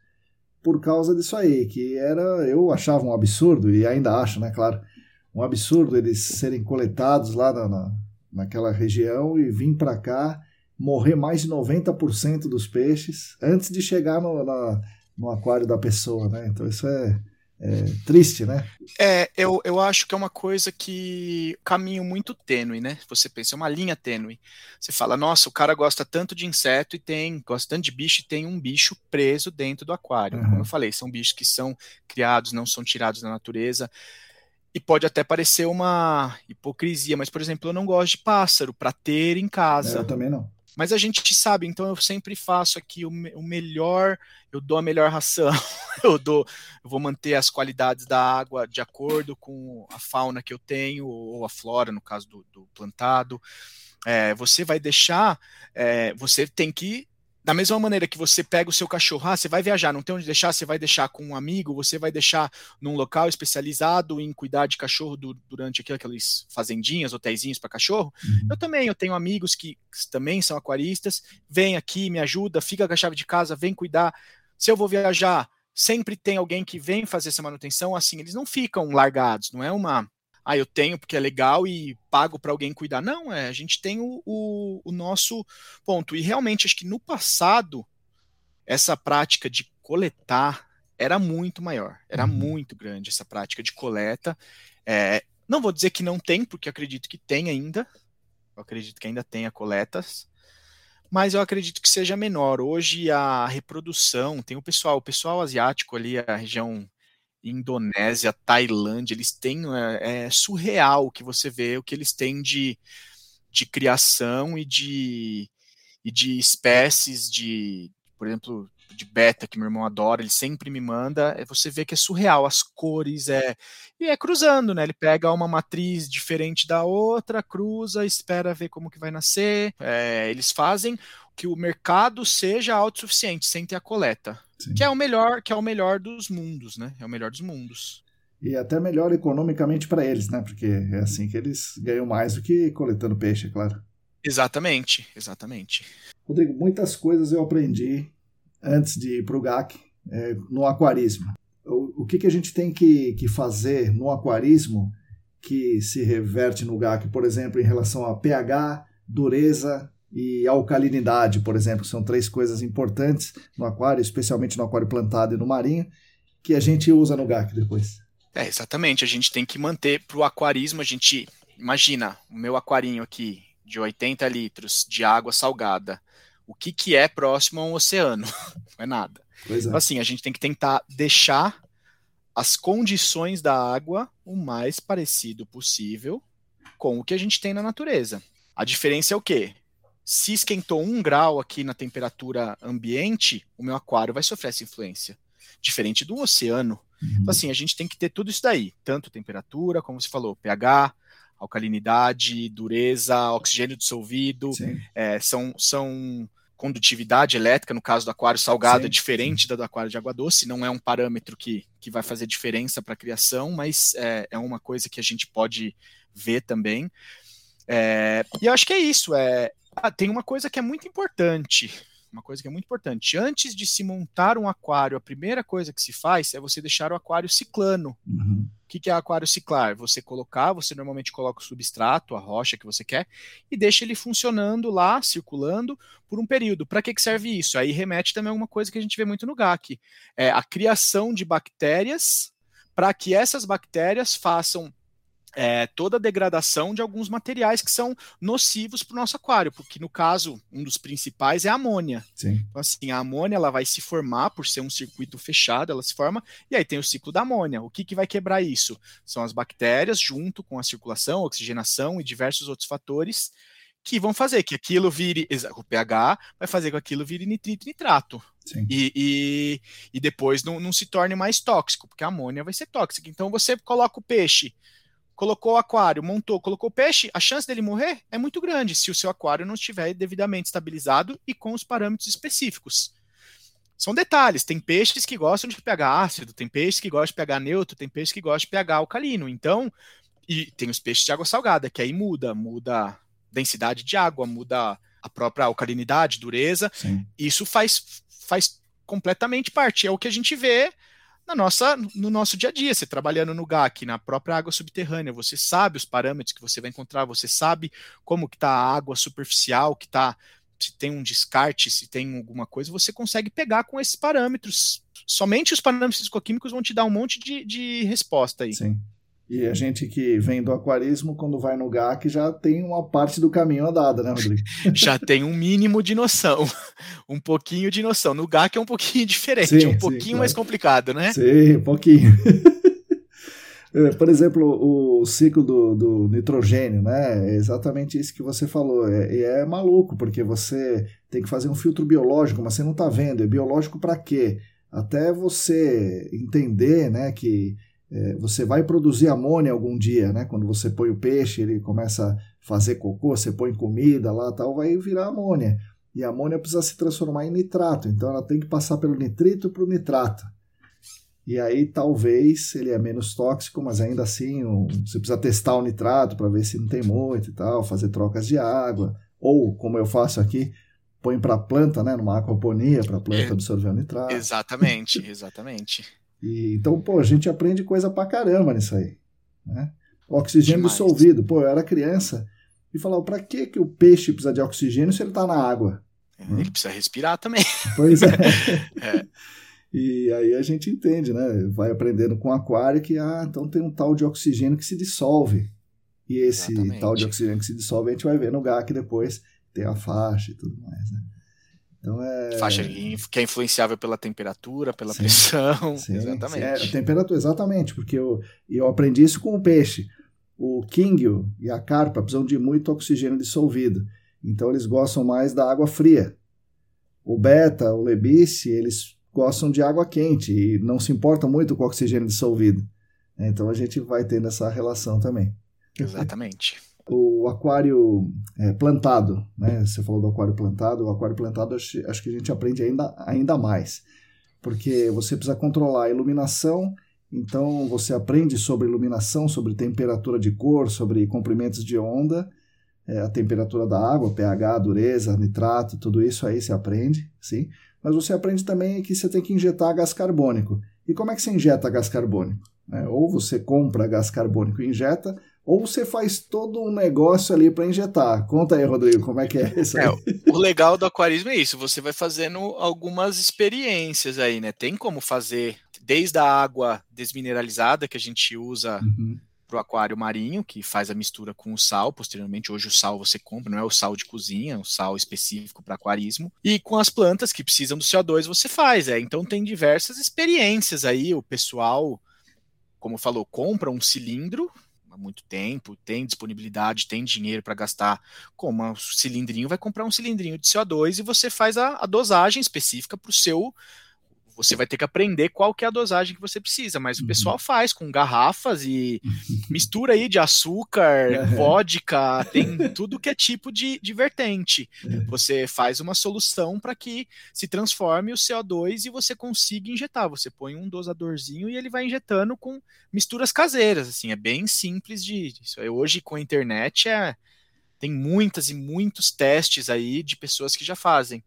[SPEAKER 1] por causa disso aí, que era, eu achava um absurdo, e ainda acho, né, claro, um absurdo eles serem coletados lá na, na naquela região e vir para cá, morrer mais de 90% dos peixes antes de chegar no, na, no aquário da pessoa, né, então isso é, é, triste, né?
[SPEAKER 3] É, eu, eu acho que é uma coisa que caminho muito tênue, né? Você pensa, é uma linha tênue. Você fala, nossa, o cara gosta tanto de inseto e tem, gosta tanto de bicho e tem um bicho preso dentro do aquário. Uhum. Como eu falei, são bichos que são criados, não são tirados da natureza. E pode até parecer uma hipocrisia, mas, por exemplo, eu não gosto de pássaro para ter em casa.
[SPEAKER 1] É, eu também não.
[SPEAKER 3] Mas a gente sabe, então eu sempre faço aqui o, o melhor, eu dou a melhor ração, (laughs) eu dou, eu vou manter as qualidades da água de acordo com a fauna que eu tenho, ou a flora, no caso do, do plantado. É, você vai deixar, é, você tem que da mesma maneira que você pega o seu cachorro, ah, você vai viajar, não tem onde deixar, você vai deixar com um amigo, você vai deixar num local especializado em cuidar de cachorro do, durante aquelas fazendinhas, hotéisinhos para cachorro. Uhum. Eu também, eu tenho amigos que também são aquaristas, vem aqui, me ajuda, fica com a chave de casa, vem cuidar. Se eu vou viajar, sempre tem alguém que vem fazer essa manutenção, assim, eles não ficam largados, não é uma ah, eu tenho porque é legal e pago para alguém cuidar. Não, é, a gente tem o, o, o, nosso ponto. E realmente, acho que no passado, essa prática de coletar era muito maior, era uhum. muito grande essa prática de coleta. É, não vou dizer que não tem, porque acredito que tem ainda. Eu acredito que ainda tenha coletas, mas eu acredito que seja menor. Hoje a reprodução, tem o pessoal, o pessoal asiático ali, a região Indonésia, Tailândia, eles têm é, é, surreal o que você vê, o que eles têm de, de criação e de, e de espécies de, por exemplo, de beta que meu irmão adora, ele sempre me manda, é, você vê que é surreal, as cores, é e é cruzando, né? Ele pega uma matriz diferente da outra, cruza, espera ver como que vai nascer. É, eles fazem que o mercado seja autossuficiente sem ter a coleta. Sim. Que é o melhor, que é o melhor dos mundos, né? É o melhor dos mundos.
[SPEAKER 1] E até melhor economicamente para eles, né? Porque é assim que eles ganham mais do que coletando peixe, é claro.
[SPEAKER 3] Exatamente, exatamente.
[SPEAKER 1] Rodrigo, muitas coisas eu aprendi antes de ir para o GAC é, no aquarismo. O, o que, que a gente tem que, que fazer no aquarismo que se reverte no GAC, por exemplo, em relação a pH, dureza e alcalinidade, por exemplo, são três coisas importantes no aquário, especialmente no aquário plantado e no marinho, que a gente usa no GAC depois.
[SPEAKER 3] É, exatamente, a gente tem que manter para o aquarismo, a gente imagina o meu aquarinho aqui de 80 litros de água salgada, o que, que é próximo a um oceano? (laughs) Não é nada. É. Então, assim, a gente tem que tentar deixar as condições da água o mais parecido possível com o que a gente tem na natureza. A diferença é o quê? Se esquentou um grau aqui na temperatura ambiente, o meu aquário vai sofrer essa influência. Diferente do oceano. Então, assim, a gente tem que ter tudo isso daí. Tanto temperatura, como você falou, pH, alcalinidade, dureza, oxigênio dissolvido. É, são, são condutividade elétrica, no caso do aquário salgado, sim, é diferente da do aquário de água doce, não é um parâmetro que, que vai fazer diferença para a criação, mas é, é uma coisa que a gente pode ver também. É, e eu acho que é isso. É, ah, tem uma coisa que é muito importante. Uma coisa que é muito importante. Antes de se montar um aquário, a primeira coisa que se faz é você deixar o aquário ciclando. Uhum. O que, que é aquário ciclar? Você colocar, você normalmente coloca o substrato, a rocha que você quer, e deixa ele funcionando lá, circulando, por um período. Para que, que serve isso? Aí remete também a uma coisa que a gente vê muito no GAC: é a criação de bactérias para que essas bactérias façam é, toda a degradação de alguns materiais que são nocivos para o nosso aquário, porque no caso, um dos principais é a amônia. Sim. Então, assim, a amônia ela vai se formar por ser um circuito fechado, ela se forma, e aí tem o ciclo da amônia. O que, que vai quebrar isso? São as bactérias, junto com a circulação, oxigenação e diversos outros fatores, que vão fazer que aquilo vire, o pH vai fazer que aquilo vire nitrito e nitrato. E, e, e, depois não, não se torne mais tóxico, porque a amônia vai ser tóxica. Então você coloca o peixe colocou o aquário, montou, colocou o peixe, a chance dele morrer é muito grande se o seu aquário não estiver devidamente estabilizado e com os parâmetros específicos. São detalhes, tem peixes que gostam de pH ácido, tem peixes que gostam de pH neutro, tem peixes que gostam de pH alcalino. Então, e tem os peixes de água salgada, que aí muda, muda densidade de água, muda a própria alcalinidade, dureza. Sim. Isso faz, faz completamente parte. É o que a gente vê na nossa, no nosso dia a dia, você trabalhando no GAC, na própria água subterrânea, você sabe os parâmetros que você vai encontrar, você sabe como que está a água superficial, que está se tem um descarte, se tem alguma coisa, você consegue pegar com esses parâmetros somente os parâmetros físico-químicos vão te dar um monte de, de resposta aí.
[SPEAKER 1] Sim. E a gente que vem do aquarismo, quando vai no GAC, já tem uma parte do caminho andada, né, Rodrigo? (laughs)
[SPEAKER 3] já tem um mínimo de noção, um pouquinho de noção. No GAC é um pouquinho (laughs) diferente, sim, um pouquinho sim, claro. mais complicado, né?
[SPEAKER 1] Sim, um pouquinho. (laughs) É, por exemplo, o ciclo do, do, nitrogênio, né? É exatamente isso que você falou. É, e é, é maluco, porque você tem que fazer um filtro biológico, mas você não está vendo. É biológico para quê? Até você entender né, que é, você vai produzir amônia algum dia, né? Quando você põe o peixe, ele começa a fazer cocô, você põe comida lá tal, vai virar amônia. E a amônia precisa se transformar em nitrato, então ela tem que passar pelo nitrito para o nitrato. E aí talvez ele é menos tóxico, mas ainda assim você precisa testar o nitrato para ver se não tem muito e tal, fazer trocas de água. Ou, como eu faço aqui, põe para a planta, né, numa aquaponia, para a planta é, absorver o nitrato.
[SPEAKER 3] Exatamente, (laughs) exatamente.
[SPEAKER 1] E, então, pô, a gente aprende coisa pra caramba nisso aí. Né? oxigênio Demais. dissolvido. Pô, eu era criança e falava, pra que, que o peixe precisa de oxigênio se ele tá na água?
[SPEAKER 3] É, ele hum? precisa respirar também. (laughs)
[SPEAKER 1] Pois é. (laughs) é. E aí a gente entende, né? Vai aprendendo com o aquário que, ah, então tem um tal de oxigênio que se dissolve. E esse Exatamente. tal de oxigênio que se dissolve a gente vai ver no GAC depois, tem a faixa e tudo mais, né?
[SPEAKER 3] Então é... Faixa que é influenciável pela temperatura, pela sim, pressão. Sim, exatamente. É,
[SPEAKER 1] temperatura, exatamente, porque eu, eu aprendi isso com o peixe. O king e a carpa precisam de muito oxigênio dissolvido. Então eles gostam mais da água fria. O beta, o lebice, eles gostam de água quente e não se importam muito com o oxigênio dissolvido. Então a gente vai tendo essa relação também.
[SPEAKER 3] Exatamente
[SPEAKER 1] o aquário é, plantado, né? Você falou do aquário plantado, o aquário plantado acho, acho, que a gente aprende ainda, ainda mais, porque você precisa controlar a iluminação, então você aprende sobre iluminação, sobre temperatura de cor, sobre comprimentos de onda, é, a temperatura da água, pH, dureza, nitrato, tudo isso aí você aprende, sim. Mas você aprende também que você tem que injetar gás carbônico. E como é que você injeta gás carbônico? É, ou você compra gás carbônico e injeta, ou você faz todo um negócio ali para injetar. Conta aí, Rodrigo, como é que é (laughs) isso aí?
[SPEAKER 3] É, o legal do aquarismo é isso, você vai fazendo algumas experiências aí, né? Tem como fazer desde a água desmineralizada que a gente usa uhum. para o aquário marinho, que faz a mistura com o sal, posteriormente hoje o sal você compra, não é o sal de cozinha, é o sal específico para aquarismo, e com as plantas que precisam do CO2 você faz, é. Então tem diversas experiências aí, o pessoal, como falou, compra um cilindro há muito tempo, tem disponibilidade, tem dinheiro para gastar com um cilindrinho, vai comprar um cilindrinho de CO2 e você faz a, a dosagem específica para o seu você vai ter que aprender qual que é a dosagem que você precisa, mas uhum. o pessoal faz com garrafas e (laughs) mistura aí de açúcar, uhum. vodka, tem tudo que é tipo de, de vertente. Uhum. Você faz uma solução para que se transforme o CO2 e você consiga injetar. Você põe um dosadorzinho e ele vai injetando com misturas caseiras, assim, é bem simples de isso. Hoje com a internet é tem muitas e muitos testes aí de pessoas que já fazem.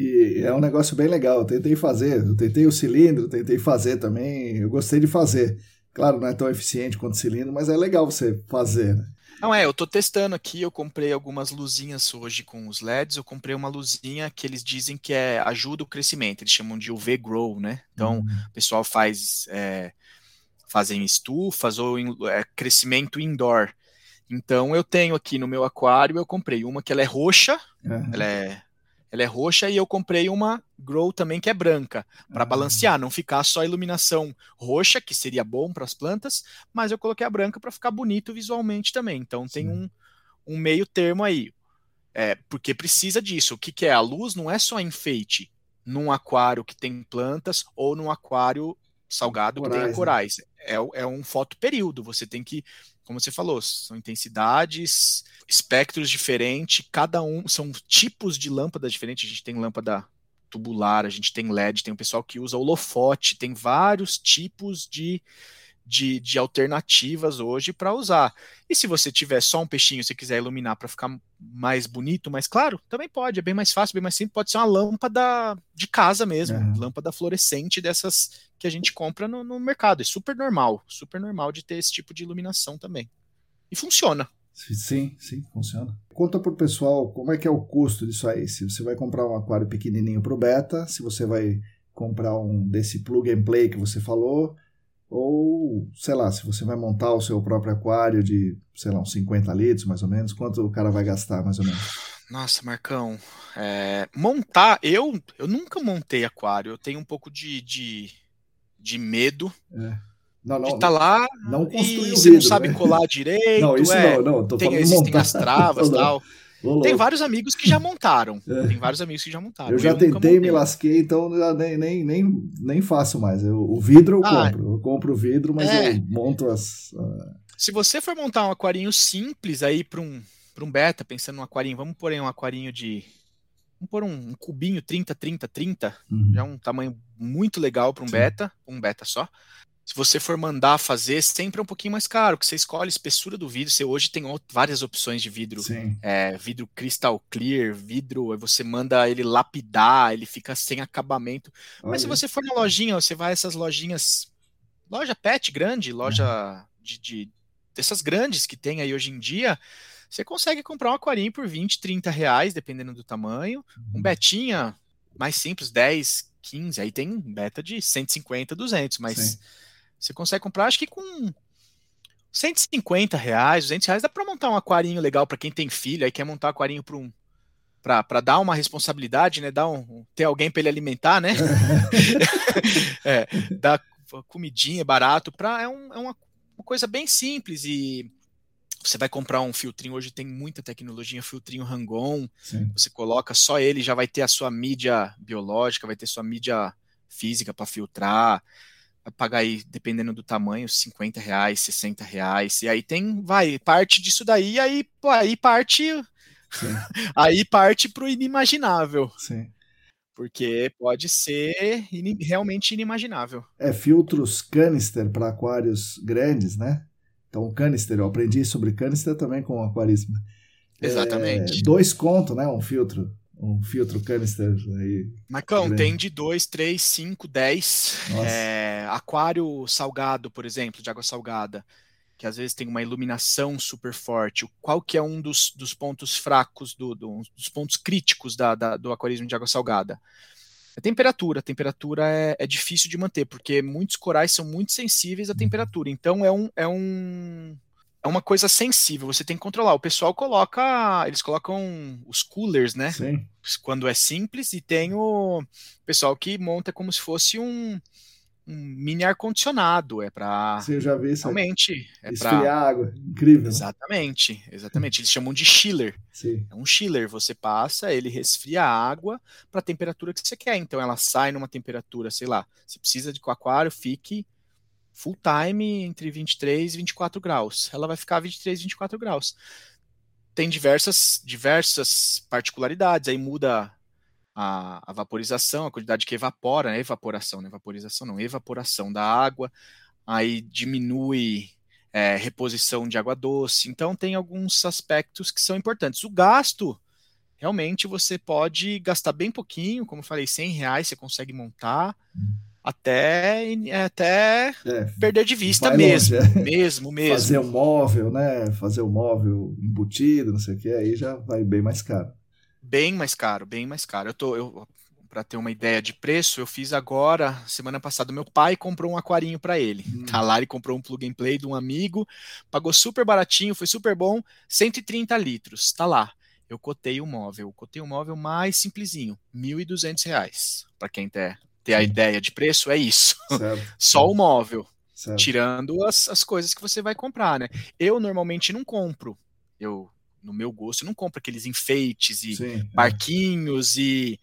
[SPEAKER 1] E é um negócio bem legal. Eu tentei fazer, eu tentei o cilindro, tentei fazer também. Eu gostei de fazer. Claro, não é tão eficiente quanto o cilindro, mas é legal você fazer. Né?
[SPEAKER 3] Não é, eu tô testando aqui, eu comprei algumas luzinhas hoje com os LEDs, eu comprei uma luzinha que eles dizem que é ajuda o crescimento, eles chamam de UV Grow, né? Então, uhum. o pessoal faz é, fazem estufas ou é, crescimento indoor. Então, eu tenho aqui no meu aquário, eu comprei uma que ela é roxa, uhum. ela é ela é roxa e eu comprei uma Grow também que é branca, para ah. balancear, não ficar só a iluminação roxa, que seria bom para as plantas, mas eu coloquei a branca para ficar bonito visualmente também. Então Sim. tem um, um meio termo aí. É, porque precisa disso. O que, que é? A luz não é só enfeite num aquário que tem plantas ou num aquário salgado corais, que tem corais. Né? É, é um fotoperíodo. Você tem que como você falou, são intensidades, espectros diferentes, cada um são tipos de lâmpadas diferentes. A gente tem lâmpada tubular, a gente tem LED, tem um pessoal que usa holofote, tem vários tipos de, de, de alternativas hoje para usar. E se você tiver só um peixinho, se quiser iluminar para ficar mais bonito, mais claro, também pode, é bem mais fácil, bem mais simples, pode ser uma lâmpada de casa mesmo, lâmpada fluorescente dessas que a gente compra no, no mercado. É super normal, super normal de ter esse tipo de iluminação também. E funciona.
[SPEAKER 1] Sim, sim, funciona. Conta pro pessoal como é que é o custo disso aí. Se você vai comprar um aquário pequenininho pro beta, se você vai comprar um desse plug and play que você falou, ou, sei lá, se você vai montar o seu próprio aquário de, sei lá, uns 50 litros mais ou menos, quanto o cara vai gastar mais ou menos?
[SPEAKER 3] Nossa, Marcão, é, montar, eu, eu nunca montei aquário, eu tenho um pouco de, de, de medo.
[SPEAKER 1] É. Não, não,
[SPEAKER 3] de estar tá lá
[SPEAKER 1] não
[SPEAKER 3] e você não sabe né? colar direito.
[SPEAKER 1] Não, isso
[SPEAKER 3] é,
[SPEAKER 1] não, não, tô
[SPEAKER 3] tem, existem as (laughs) travas e tal. Tem vários amigos que já montaram. (laughs) É. Tem vários amigos que já montaram.
[SPEAKER 1] Eu já eu tentei, me lasquei, então nem, nem, nem, nem faço mais. Eu, o vidro eu ah, compro. Eu compro o vidro, mas é. eu monto as. Uh...
[SPEAKER 3] Se você for montar um aquarinho simples aí para um, um beta, pensando num aquarinho, vamos pôr aí um aquarinho de. Vamos pôr um, um cubinho 30, 30, 30. Uhum. Já é um tamanho muito legal para um Sim. beta, um beta só se você for mandar fazer, sempre é um pouquinho mais caro, que você escolhe a espessura do vidro. Você hoje tem várias opções de vidro. É, vidro crystal clear, vidro, aí você manda ele lapidar, ele fica sem acabamento. Olha. Mas se você for na lojinha, você vai essas lojinhas, loja pet grande, loja de, de, dessas grandes que tem aí hoje em dia, você consegue comprar um aquarinho por 20, 30 reais, dependendo do tamanho. Um uhum. betinha mais simples, 10, 15, aí tem beta de 150, 200, mas... Sim você consegue comprar, acho que com 150 reais, 200 reais, dá para montar um aquarinho legal para quem tem filho, aí quer montar um aquarinho para um para dar uma responsabilidade, né? Dar um, ter alguém para ele alimentar, né? (laughs) é, dar comidinha barato para é, um, é uma, uma, coisa bem simples e você vai comprar um filtrinho hoje tem muita tecnologia, filtrinho Rangon, você coloca só ele já vai ter a sua mídia biológica, vai ter sua mídia física para filtrar pagar aí, dependendo do tamanho, 50 reais, 60 reais. E aí tem, vai, parte disso daí, aí, aí parte. (laughs) aí parte pro inimaginável.
[SPEAKER 1] Sim.
[SPEAKER 3] Porque pode ser in, realmente inimaginável.
[SPEAKER 1] É, filtros canister para aquários grandes, né? Então, canister, eu aprendi sobre canister também com aquarismo.
[SPEAKER 3] Exatamente.
[SPEAKER 1] É, dois conto, né? Um filtro um filtro canister aí.
[SPEAKER 3] Marcão, grande. tem de 2, 3, 5, 10. aquário salgado, por exemplo, de água salgada, que às vezes tem uma iluminação super forte. Qual que é um dos, dos pontos fracos, do, do, dos pontos críticos da, da, do aquarismo de água salgada? A temperatura. A temperatura é, é, difícil de manter, porque muitos corais são muito sensíveis à uhum. temperatura. Então é um, é um é uma coisa sensível, você tem que controlar. O pessoal coloca, eles colocam os coolers, né?
[SPEAKER 1] Sim.
[SPEAKER 3] Quando é simples, e tem o pessoal que monta como se fosse um, um mini ar-condicionado. É para.
[SPEAKER 1] Sim, eu já vi isso.
[SPEAKER 3] Realmente. É
[SPEAKER 1] Esfriar pra... água. Incrível.
[SPEAKER 3] Exatamente, né? exatamente. Eles chamam de chiller.
[SPEAKER 1] Sim.
[SPEAKER 3] É um chiller. Você passa, ele resfria a água para a temperatura que você quer. Então ela sai numa temperatura, sei lá. Você precisa de que o aquário fique full time entre 23 e 24 graus. Ela vai ficar 23, 24 graus. Tem diversas, diversas particularidades, aí muda a, a vaporização, a quantidade que evapora, né? evaporação, né? Vaporização não, evaporação da água, aí diminui é, reposição de água doce. Então tem alguns aspectos que são importantes. O gasto, realmente você pode gastar bem pouquinho, como eu falei, 100 reais você consegue montar. Hum até, até é, perder de vista mesmo, longe, é. mesmo, (laughs) mesmo.
[SPEAKER 1] Fazer o móvel, né? Fazer o móvel embutido, não sei o que, aí já vai bem mais caro.
[SPEAKER 3] Bem mais caro, bem mais caro. Eu tô, eu, para ter uma ideia de preço, eu fiz agora, semana passada, meu pai comprou um aquarinho para ele. Hum. Tá lá, ele comprou um plug and play de um amigo, pagou super baratinho, foi super bom, 130 litros, tá lá. Eu cotei o móvel, eu cotei o móvel mais simplesinho, R$ 1.200, para quem ter ter a ideia de preço, é isso. (laughs) Certo. Só o móvel. Certo. Tirando as, as coisas que você vai comprar, né? Eu normalmente não compro. Eu, no meu gosto, não compro aqueles enfeites e Sim, é. barquinhos é. e,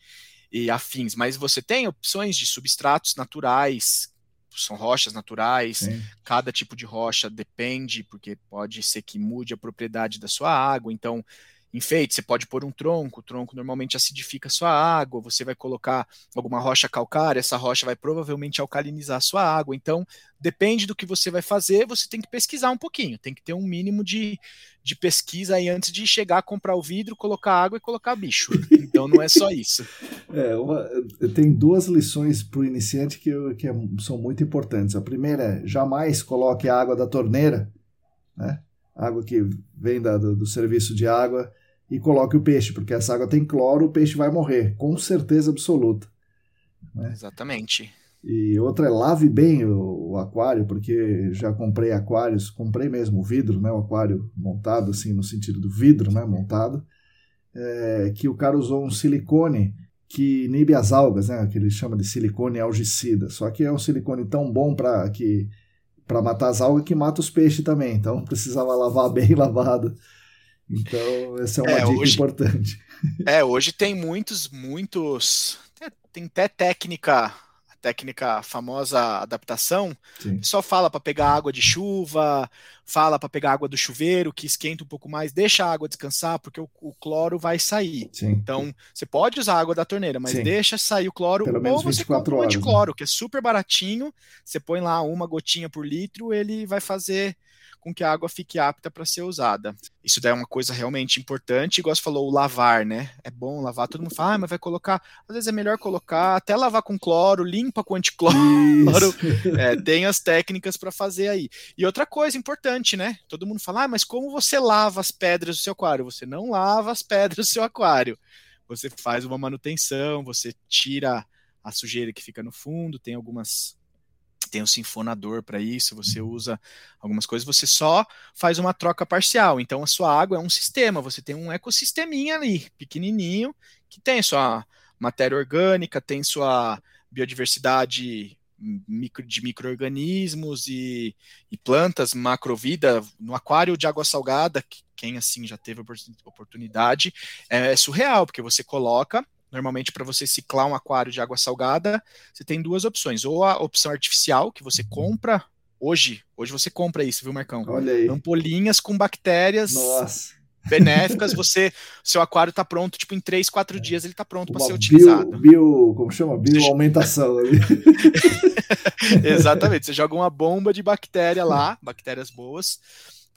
[SPEAKER 3] e afins, mas você tem opções de substratos naturais, são rochas naturais, Sim. cada tipo de rocha depende, porque pode ser que mude a propriedade da sua água, então enfeite, você pode pôr um tronco, o tronco normalmente acidifica sua água, você vai colocar alguma rocha calcária, essa rocha vai provavelmente alcalinizar sua água, então depende do que você vai fazer, você tem que pesquisar um pouquinho, tem que ter um mínimo de, de pesquisa aí antes de chegar a comprar o vidro, colocar água e colocar bicho, então não é só isso. (laughs)
[SPEAKER 1] É, uma, tem duas lições para o iniciante que, que é, são muito importantes, a primeira é, jamais coloque a água da torneira, né? Água que vem da, do, do, serviço de água e coloque o peixe, porque essa água tem cloro, o peixe vai morrer, com certeza absoluta.
[SPEAKER 3] Né? Exatamente.
[SPEAKER 1] E outra é lave bem o, o, aquário, porque já comprei aquários, comprei mesmo o vidro, né, o aquário montado assim no sentido do vidro, né, montado, é, que o cara usou um silicone que inibe as algas, né, que ele chama de silicone algicida. Só que é um silicone tão bom para que para matar as algas que mata os peixes também. Então (laughs) precisava lavar bem (laughs) lavado. Então essa é uma é, dica hoje, importante.
[SPEAKER 3] É, hoje tem muitos, muitos, tem até técnica técnica famosa adaptação, Sim. só fala para pegar água de chuva, fala para pegar água do chuveiro, que esquenta um pouco mais, deixa a água descansar, porque o, o cloro vai sair. Sim. Então, você pode usar a água da torneira, mas Sim. deixa sair o cloro, Pelo ou você compra um anticloro, né? que é super baratinho, você põe lá uma gotinha por litro, ele vai fazer com que a água fique apta para ser usada. Isso daí é uma coisa realmente importante, igual você falou, o lavar, né? É bom lavar, todo mundo fala, ah, mas vai colocar, às vezes é melhor colocar, até lavar com cloro, limpa com anticloro, (laughs) é, tem as técnicas para fazer aí. E outra coisa importante, né? Todo mundo fala, ah, mas como você lava as pedras do seu aquário? Você não lava as pedras do seu aquário. Você faz uma manutenção, você tira a sujeira que fica no fundo, tem algumas tem o sinfonador para isso, você usa algumas coisas, você só faz uma troca parcial. Então a sua água é um sistema, você tem um ecossisteminha ali, pequenininho, que tem sua matéria orgânica, tem sua biodiversidade de micro-organismos e, e, plantas, macrovida, no aquário de água salgada, quem assim já teve oportunidade, é surreal, porque você coloca Normalmente, para você ciclar um aquário de água salgada, você tem duas opções. Ou a opção artificial, que você compra hoje. Hoje você compra isso, viu, Marcão?
[SPEAKER 1] Olha aí.
[SPEAKER 3] Ampolinhas com bactérias.
[SPEAKER 1] Nossa
[SPEAKER 3] benéficas, você, (laughs) seu aquário está pronto, tipo, em 3, 4 dias ele está pronto para ser utilizado.
[SPEAKER 1] Bio, como chama? Bioaumentação. (laughs)
[SPEAKER 3] Exatamente, você joga uma bomba de bactéria lá, bactérias boas,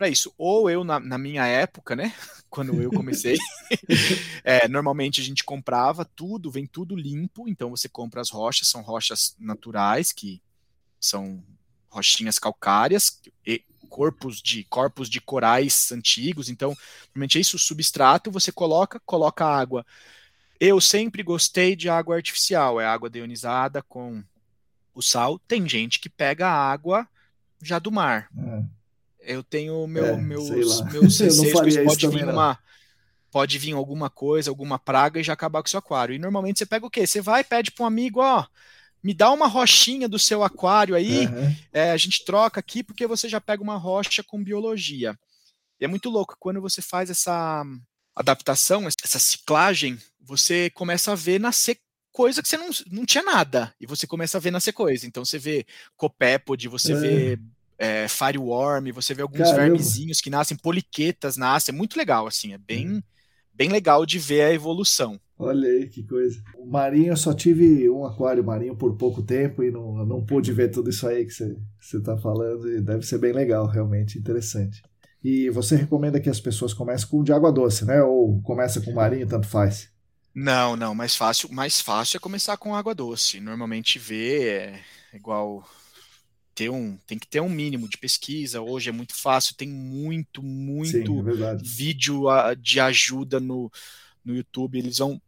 [SPEAKER 3] para isso. Ou eu, na, na, minha época, né? (laughs) Quando eu comecei, (laughs) é, normalmente a gente comprava tudo, vem tudo limpo, então você compra as rochas, são rochas naturais, que são rochinhas calcárias, e corpos de corpos de corais antigos, então normalmente é isso, o substrato você coloca, coloca água. Eu sempre gostei de água artificial, é água deionizada com o sal. Tem gente que pega água já do mar. É eu tenho meu, é, meus, meus (laughs) receios que pode vir uma. Pode vir alguma coisa, alguma praga e já acabar com o seu aquário. E normalmente você pega o quê? Você vai e pede para um amigo, ó, me dá uma rochinha do seu aquário aí, uhum. é, a gente troca aqui porque você já pega uma rocha com biologia. E é muito louco, quando você faz essa adaptação, essa ciclagem, você começa a ver nascer coisa que você não, não tinha nada, e você começa a ver nascer coisa. Então você vê copépode, você é. vê é, fireworm, você vê alguns Caramba. vermezinhos que nascem, poliquetas nascem, é muito legal, assim, é bem, hum. bem legal de ver a evolução.
[SPEAKER 1] Olha aí que coisa. O marinho, eu só tive um aquário marinho por pouco tempo e não, não pude ver tudo isso aí que você está falando e deve ser bem legal, realmente interessante. E você recomenda que as pessoas comecem com de água doce, né? Ou começa com marinho, tanto faz?
[SPEAKER 3] Não, não, mais fácil, mais fácil é começar com água doce. Normalmente vê é igual ter um, tem que ter um mínimo de pesquisa. Hoje é muito fácil, tem muito, muito Sim, é vídeo de ajuda no, no YouTube. Eles vão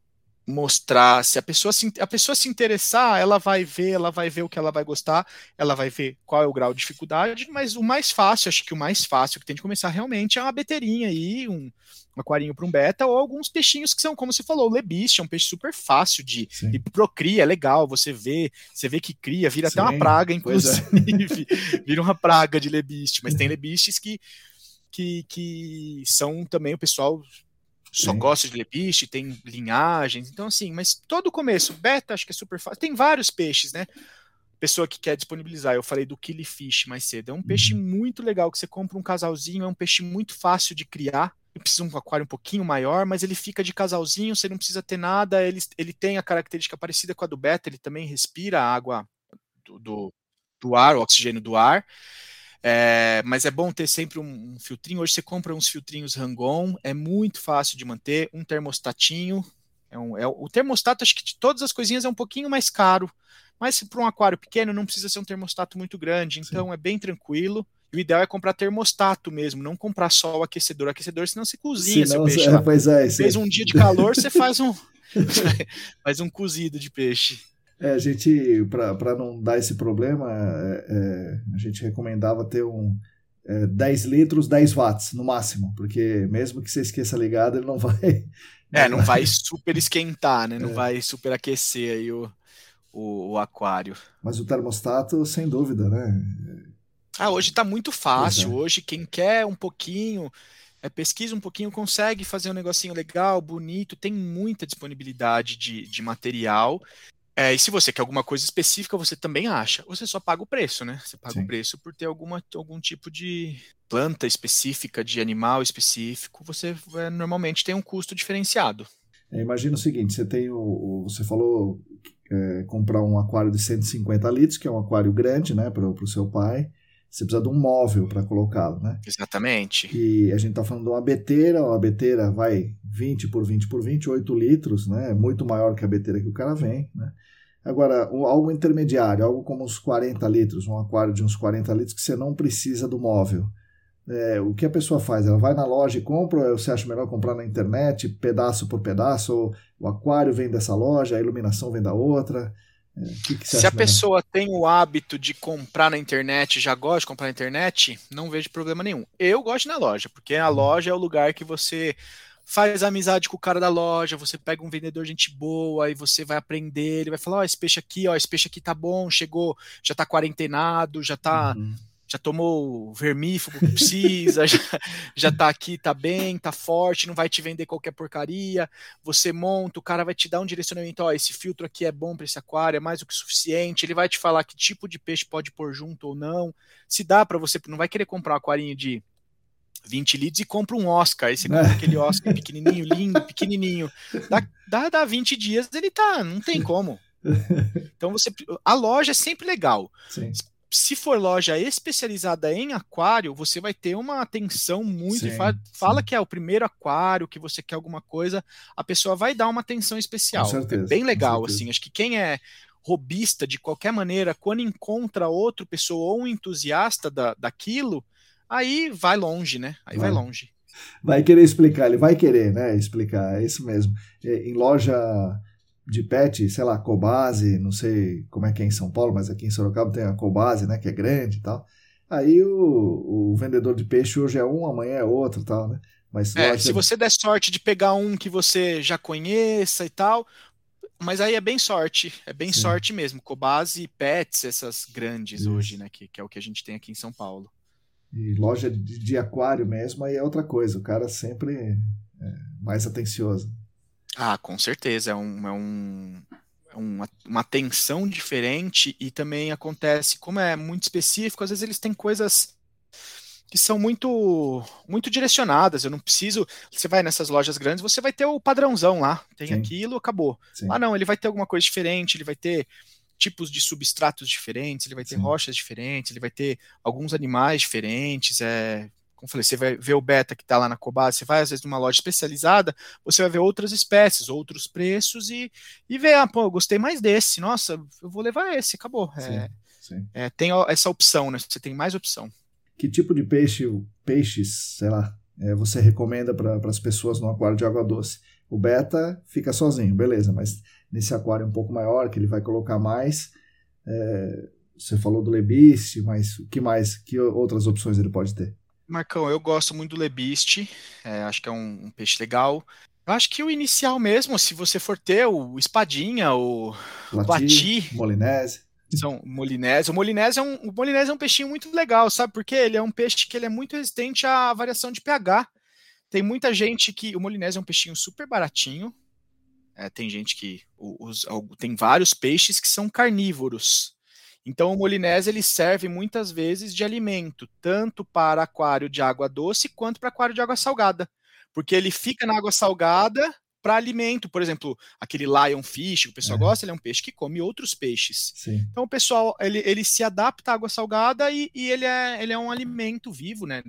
[SPEAKER 3] mostrar, se a pessoa se, a pessoa se interessar, ela vai ver, ela vai ver o que ela vai gostar, ela vai ver qual é o grau de dificuldade, mas o mais fácil, acho que o mais fácil que tem de começar realmente é uma beteirinha aí, um, um aquarinho para um beta, ou alguns peixinhos que são, como você falou, o lebiste, é um peixe super fácil de, de procria, é legal, você vê, você vê que cria, vira Sim, até uma praga, é. inclusive, é. (laughs) vira uma praga de lebiste, mas tem lebistes que, que, que são também o pessoal só gosta de lebiste, tem linhagens, então assim, mas todo o começo, beta acho que é super fácil, tem vários peixes, né? Pessoa que quer disponibilizar, eu falei do killifish mais cedo, é um peixe uhum. muito legal que você compra um casalzinho, é um peixe muito fácil de criar, precisa de um aquário um pouquinho maior, mas ele fica de casalzinho, você não precisa ter nada, ele, ele tem a característica parecida com a do beta, ele também respira a água do, do, do ar, o oxigênio do ar, é, mas é bom ter sempre um, um, filtrinho. Hoje você compra uns filtrinhos Rangon, é muito fácil de manter. Um termostatinho. É um, é, o termostato, acho que de todas as coisinhas, é um pouquinho mais caro. Mas para um aquário pequeno não precisa ser um termostato muito grande, então Sim. é bem tranquilo. O ideal é comprar termostato mesmo, não comprar só o aquecedor. O aquecedor, senão você cozinha
[SPEAKER 1] senão, seu peixe. É, pois é,
[SPEAKER 3] Fez um dia de calor, você faz um, (laughs) (laughs) faz um cozido de peixe.
[SPEAKER 1] É, a gente, para não dar esse problema, é, é, a gente recomendava ter um é, 10 litros, 10 watts no máximo, porque mesmo que você esqueça ligado, ele não vai. (laughs)
[SPEAKER 3] É, (laughs) não vai super esquentar, né? Não é. vai super aquecer aí o, o, o, aquário.
[SPEAKER 1] Mas o termostato, sem dúvida, né?
[SPEAKER 3] Ah, hoje está muito fácil. É. Hoje, quem quer um pouquinho, é, pesquisa um pouquinho, consegue fazer um negocinho legal, bonito, tem muita disponibilidade de, de material. É, e se você quer alguma coisa específica, você também acha. Você só paga o preço, né? Você paga Sim. o preço por ter alguma, algum tipo de planta específica, de animal específico. Você é, normalmente tem um custo diferenciado.
[SPEAKER 1] É, imagina o seguinte: você tem o. o você falou é, comprar um aquário de 150 litros, que é um aquário grande, né, para o seu pai. Você precisa de um móvel para colocá-lo, né?
[SPEAKER 3] Exatamente.
[SPEAKER 1] E a gente está falando de uma beteira, a beteira vai 20 por 20 por 28 litros, né? Muito maior que a beteira que o cara vem, né? Agora, algo intermediário, algo como uns 40 litros, um aquário de uns 40 litros, que você não precisa do móvel. É, o que a pessoa faz? Ela vai na loja e compra, ou você acha melhor comprar na internet, pedaço por pedaço, ou o aquário vem dessa loja, a iluminação vem da outra.
[SPEAKER 3] É, que que Se a pessoa tem o hábito de comprar na internet, já gosta de comprar na internet, não vejo problema nenhum. Eu gosto na loja, porque a uhum. loja é o lugar que você faz amizade com o cara da loja, você pega um vendedor gente boa e você vai aprender, ele vai falar, ó, oh, esse peixe aqui, ó, esse peixe aqui tá bom, chegou, já tá quarentenado, já tá uhum. Já tomou vermífugo que precisa, (laughs) já, já tá aqui, tá bem, tá forte, não vai te vender qualquer porcaria. Você monta, o cara vai te dar um direcionamento, ó, esse filtro aqui é bom para esse aquário, é mais do que suficiente. Ele vai te falar que tipo de peixe pode pôr junto ou não. Se dá para você, não vai querer comprar um aquarinho de 20 litros e compra um Oscar. Aí você compra é. aquele Oscar pequenininho, lindo, pequenininho. Dá, dá, dá 20 dias, ele tá, não tem como. (laughs) Então você, a loja é sempre legal. Sim. Se for loja especializada em aquário, você vai ter uma atenção muito. Sim, fala, fala que é o primeiro aquário, que você quer alguma coisa, a pessoa vai dar uma atenção especial.
[SPEAKER 1] Certeza,
[SPEAKER 3] é bem legal, assim. Acho que quem é robista de qualquer maneira, quando encontra outra pessoa ou um entusiasta da, daquilo, aí vai longe, né? Aí vai, vai longe.
[SPEAKER 1] Vai querer explicar, ele vai querer, né? Explicar, é isso mesmo. Em loja de pet, sei lá, Cobase, não sei como é que é em São Paulo, mas aqui em Sorocaba tem a Cobase, né? Que é grande e tal. Aí o, o vendedor de peixe hoje é um, amanhã é outro tal, né?
[SPEAKER 3] Mas é, se você der sorte de pegar um que você já conheça e tal, mas aí é bem sorte, é bem Sim. sorte mesmo. Cobase e Pets, essas grandes Isso. hoje, né? Que, que é o que a gente tem aqui em São Paulo.
[SPEAKER 1] E loja de, de aquário mesmo, aí é outra coisa. O cara sempre é mais atencioso.
[SPEAKER 3] Ah, com certeza. É, um, é, um, é uma, uma atenção diferente e também acontece, como é muito específico, às vezes eles têm coisas que são muito muito direcionadas. Eu não preciso. Você vai nessas lojas grandes, você vai ter o padrãozão lá. Tem Sim. aquilo, acabou. Sim. Ah, não, ele vai ter alguma coisa diferente, ele vai ter tipos de substratos diferentes, ele vai ter Sim. rochas diferentes, ele vai ter alguns animais diferentes. É, como eu falei, você vai ver o beta que está lá na Cobase, você vai às vezes numa loja especializada, você vai ver outras espécies, outros preços e, e ver, ah, pô, eu gostei mais desse, nossa, eu vou levar esse, acabou. Sim, é, sim. É, tem essa opção, né? Você tem mais opção.
[SPEAKER 1] Que tipo de peixe, peixes, sei lá, é, você recomenda para as pessoas no aquário de água doce? O beta fica sozinho, beleza, mas nesse aquário um pouco maior, que ele vai colocar mais. É, você falou do lebiste, mas o que mais? Que outras opções ele pode ter?
[SPEAKER 3] Marcão, eu gosto muito do lebiste, é, acho que é um, um, peixe legal. Eu acho que o inicial mesmo, se você for ter o espadinha, o bati,
[SPEAKER 1] molinese.
[SPEAKER 3] São molinese. O molinese é um, o molinese é um peixinho muito legal, sabe? Porque ele é um peixe que ele é muito resistente à variação de pH. Tem muita gente que o molinese é um peixinho super baratinho, é, tem gente que os, tem vários peixes que são carnívoros. Então o molinese ele serve muitas vezes de alimento, tanto para aquário de água doce quanto para aquário de água salgada, porque ele fica na água salgada para alimento, por exemplo, aquele lion fish que o pessoal é. gosta, ele é um peixe que come outros peixes. Sim. Então o pessoal ele, ele se adapta à água salgada e, e ele, é, ele é um alimento vivo, né?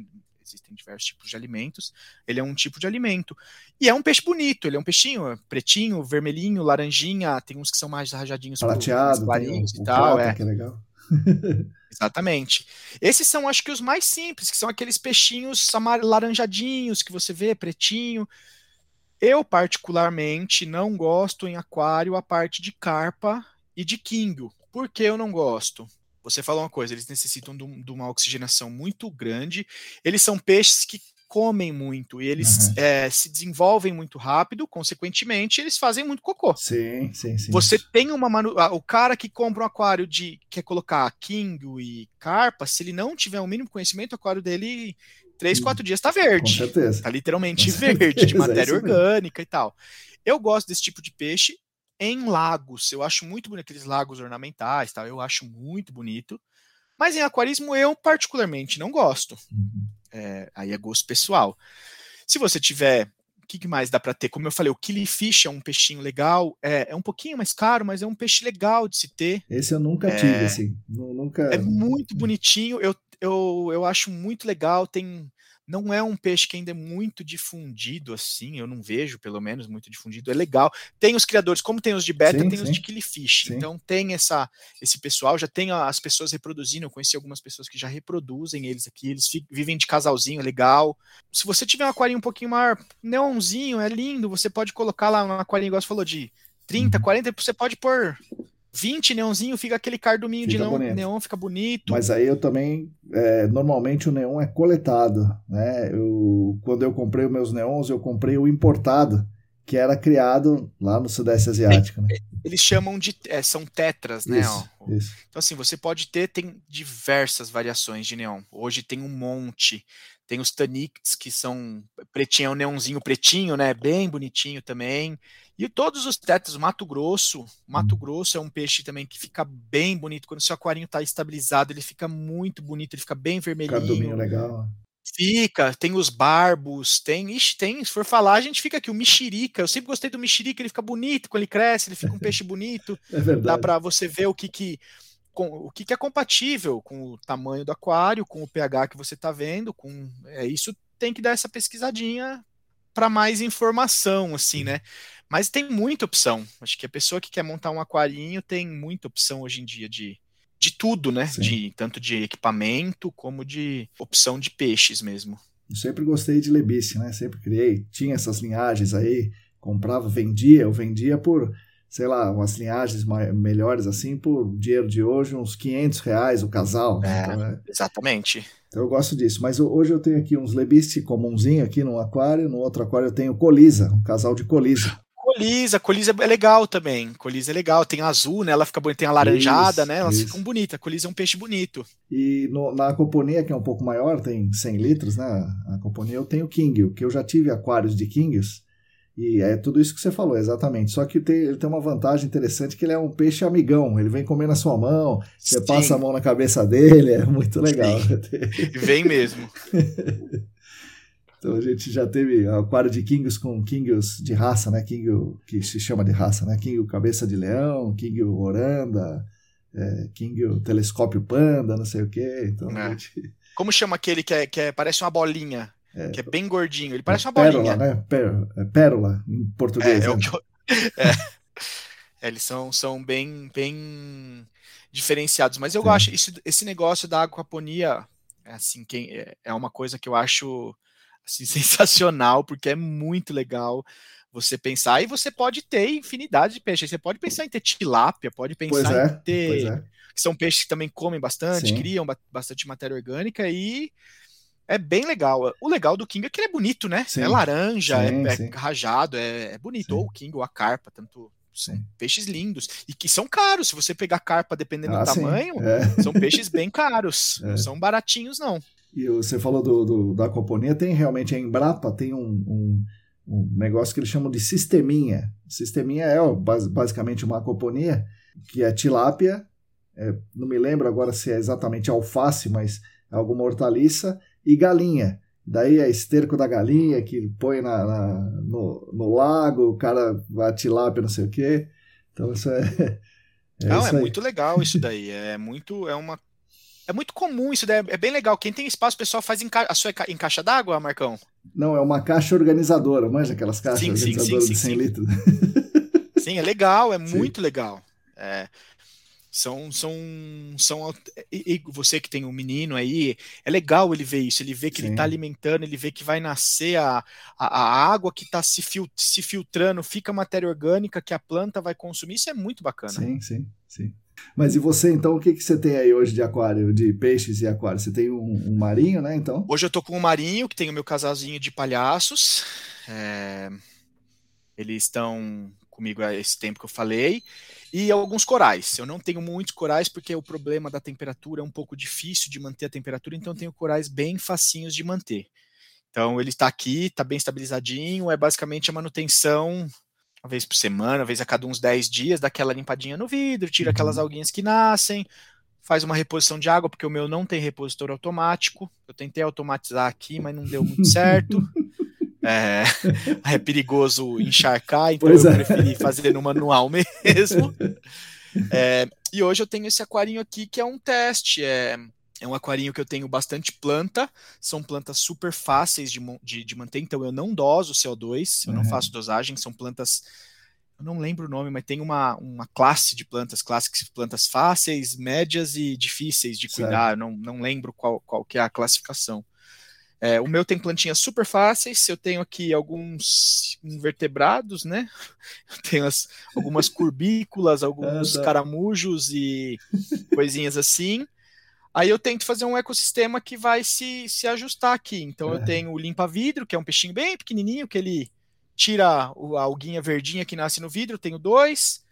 [SPEAKER 3] Existem diversos tipos de alimentos. Ele é um tipo de alimento. E é um peixe bonito, ele é um peixinho é pretinho, vermelhinho, laranjinha, tem uns que são mais rajadinhos,
[SPEAKER 1] prateado,
[SPEAKER 3] clarinhos e tal.
[SPEAKER 1] é. que é legal. (laughs) (laughs)
[SPEAKER 3] Exatamente. Esses são, acho que, os mais simples, que são aqueles peixinhos laranjadinhos que você vê, pretinho. Eu, particularmente, não gosto em aquário a parte de carpa e de Kingo. Por que eu não gosto? Você falou uma coisa, eles necessitam de, uma oxigenação muito grande. Eles são peixes que comem muito e eles uhum. é, se desenvolvem muito rápido, consequentemente, eles fazem muito cocô.
[SPEAKER 1] Sim, sim, sim.
[SPEAKER 3] Você tem uma manu... o cara que compra um aquário de quer colocar Kingo e carpa, se ele não tiver o um mínimo conhecimento, o aquário dele três, quatro dias está verde.
[SPEAKER 1] Com certeza.
[SPEAKER 3] Tá literalmente (laughs) verde, de é matéria é orgânica e tal. Eu gosto desse tipo de peixe em lagos. Eu acho muito bonito aqueles lagos ornamentais, tal. Eu acho muito bonito. Mas em aquarismo eu particularmente não gosto. Uhum. É, aí é gosto pessoal. Se você tiver, o que mais dá para ter? Como eu falei, o killifish é um peixinho legal, é, é, um pouquinho mais caro, mas é um peixe legal de se ter.
[SPEAKER 1] Esse eu nunca é, tive, assim, nunca.
[SPEAKER 3] É muito bonitinho. Eu, eu, eu acho muito legal. Tem não é um peixe que ainda é muito difundido assim, eu não vejo, pelo menos, muito difundido. É legal. Tem os criadores, como tem os de beta, sim, tem sim. os de killifish. Sim. Então tem essa esse pessoal, já tem as pessoas reproduzindo. Eu conheci algumas pessoas que já reproduzem eles aqui, eles vivem de casalzinho, é legal. Se você tiver um aquarinho um pouquinho maior, neonzinho, é lindo, você pode colocar lá um aquarinho, igual você falou, de 30, 40, uhum. você pode pôr 20 neonzinho, fica aquele carduminho fica de neon, neon, fica bonito.
[SPEAKER 1] Mas aí eu também, é, normalmente o neon é coletado, né? Eu, quando eu comprei os meus neons, eu comprei o importado, que era criado lá no Sudeste Asiático. Né?
[SPEAKER 3] Eles chamam de, é, são tetras, né?
[SPEAKER 1] Isso, isso.
[SPEAKER 3] Então assim, você pode ter, tem diversas variações de neon. Hoje tem um monte, tem os Tanix, que são pretinho, é um neonzinho pretinho, né? Bem bonitinho também. E todos os tetos, Mato Grosso, Mato Grosso é um peixe também que fica bem bonito. Quando o seu aquarinho está estabilizado, ele fica muito bonito, ele fica bem vermelhinho.
[SPEAKER 1] Carduminho legal.
[SPEAKER 3] Fica, tem os barbos, tem, ixi, tem, se for falar, a gente fica aqui, o mexerica, eu sempre gostei do mexerica, ele fica bonito quando ele cresce, ele fica um (laughs) peixe bonito,
[SPEAKER 1] é verdade.
[SPEAKER 3] dá para você ver o que que, com, o que que é compatível com o tamanho do aquário, com o pH que você está vendo, com, é, isso tem que dar essa pesquisadinha para mais informação, assim, né? Mas tem muita opção. Acho que a pessoa que quer montar um aquarinho tem muita opção hoje em dia de, de tudo, né? De, tanto de equipamento como de opção de peixes mesmo.
[SPEAKER 1] Eu sempre gostei de lebice, né? Sempre criei. Tinha essas linhagens aí, comprava, vendia. Eu vendia por, sei lá, umas linhagens melhores assim, por dinheiro de hoje, uns 500 reais o casal.
[SPEAKER 3] Né? É, então, é... Exatamente.
[SPEAKER 1] Então eu gosto disso. Mas hoje eu tenho aqui uns lebice comunzinho aqui no aquário. No outro aquário eu tenho colisa, um casal de colisa.
[SPEAKER 3] Colisa, colisa é legal também. Colisa é legal. Tem azul, né? Ela fica bonita, tem a laranjada, isso, né? Elas isso. ficam bonitas. Colisa é um peixe bonito.
[SPEAKER 1] E no, na companhia, que é um pouco maior, tem 100 litros, né? A companhia eu tenho King, que eu já tive aquários de Kings. E é tudo isso que você falou, exatamente. Só que tem, ele tem uma vantagem interessante que ele é um peixe amigão. Ele vem comer na sua mão, você Sim. passa a mão na cabeça dele, é muito legal. (laughs)
[SPEAKER 3] Vem mesmo. (laughs)
[SPEAKER 1] Então a gente já teve aquário de Kingos com Kingos de raça, né? King que se chama de raça, né? King cabeça de leão, King oranda, é, King telescópio panda, não sei o quê. Então, é. gente...
[SPEAKER 3] Como chama aquele que, é, que é, parece uma bolinha? É, que é bem gordinho. Ele parece uma pérola, bolinha.
[SPEAKER 1] Né? Pérola, é pérola em português. É, é né? (laughs)
[SPEAKER 3] é. eles são, são bem, bem diferenciados. Mas eu acho esse, esse negócio da aquaponia, assim, quem, é uma coisa que eu acho assim, (laughs) sensacional, porque é muito legal você pensar, e você pode ter infinidade de peixes. Você pode pensar em ter tilápia, pode pensar é, em ter. É. Que são peixes que também comem bastante, Sim. criam bastante matéria orgânica e é bem legal. O legal do King é que ele é bonito, né? Sim. É laranja, sim, é, é rajado, é, é bonito. Ou o King ou a carpa, tanto são peixes lindos e que são caros. Se você pegar carpa, dependendo ah, do tamanho, é. são peixes bem caros. (laughs) Não são baratinhos, não.
[SPEAKER 1] E você falou do, do, da aquaponia, tem realmente a Embrapa tem um, um, um, negócio que eles chamam de sisteminha. Sisteminha é basicamente uma aquaponia, que é tilápia, é, não me lembro agora se é exatamente alface, mas é alguma hortaliça, e galinha. Daí é esterco da galinha que põe na, na no, no, lago, o cara vai tilápia, não sei o quê. Então isso é. (laughs)
[SPEAKER 3] é não, isso é muito legal isso daí. É muito. É uma é muito comum isso, é bem legal. Quem tem espaço, o pessoal faz em ca... a sua em caixa d'água, Marcão?
[SPEAKER 1] Não, é uma caixa organizadora, manja aquelas caixas sim, organizadoras sim, sim, de 100 litros. (laughs)
[SPEAKER 3] Sim, é legal, é muito legal. É... São, são, são e, e você que tem um menino aí, é legal ele ver isso, ele vê que ele está alimentando, ele vê que vai nascer a, a, a água que está se, fil, se filtrando, fica matéria orgânica que a planta vai consumir, isso é muito bacana.
[SPEAKER 1] Sim, sim, sim. Mas e você, então, o que, que você tem aí hoje de aquário, de peixes e aquário? Você tem um, um marinho, né, então?
[SPEAKER 3] Hoje eu tô com um marinho, que tem o meu casalzinho de palhaços. É... Eles estão comigo há esse tempo que eu falei e alguns corais. Eu não tenho muitos corais porque o problema da temperatura é um pouco difícil de manter a temperatura, então eu tenho corais bem facinhos de manter. Então ele está aqui, está bem estabilizadinho, é basicamente a manutenção uma vez por semana, uma vez a cada uns 10 dias, dá aquela limpadinha no vidro, tira uhum. aquelas alguinhas que nascem, faz uma reposição de água, porque o meu não tem repositor automático. Eu tentei automatizar aqui, mas não deu muito certo. (laughs) É, é perigoso encharcar, então pois eu é. preferi fazer no manual (laughs) mesmo. É, e hoje eu tenho esse aquarinho aqui que é um teste. É, é um aquarinho que eu tenho bastante planta, são plantas super fáceis de, de, de manter, então eu não doso CO2, eu uhum. não faço dosagem, são plantas eu não lembro o nome, mas tem uma, uma classe de plantas, clássicas, plantas fáceis, médias e difíceis de cuidar. Não, não lembro qual, qual que é a classificação. É, o meu tem plantinhas super fáceis, eu tenho aqui alguns invertebrados, né? (laughs) Eu tenho as, algumas (laughs) curbículas, alguns caramujos e coisinhas assim. Aí eu tento fazer um ecossistema que vai se, se ajustar aqui. Então é. eu tenho o limpa-vidro, que é um peixinho bem pequenininho, que ele tira a alguinha verdinha que nasce no vidro, tenho dois.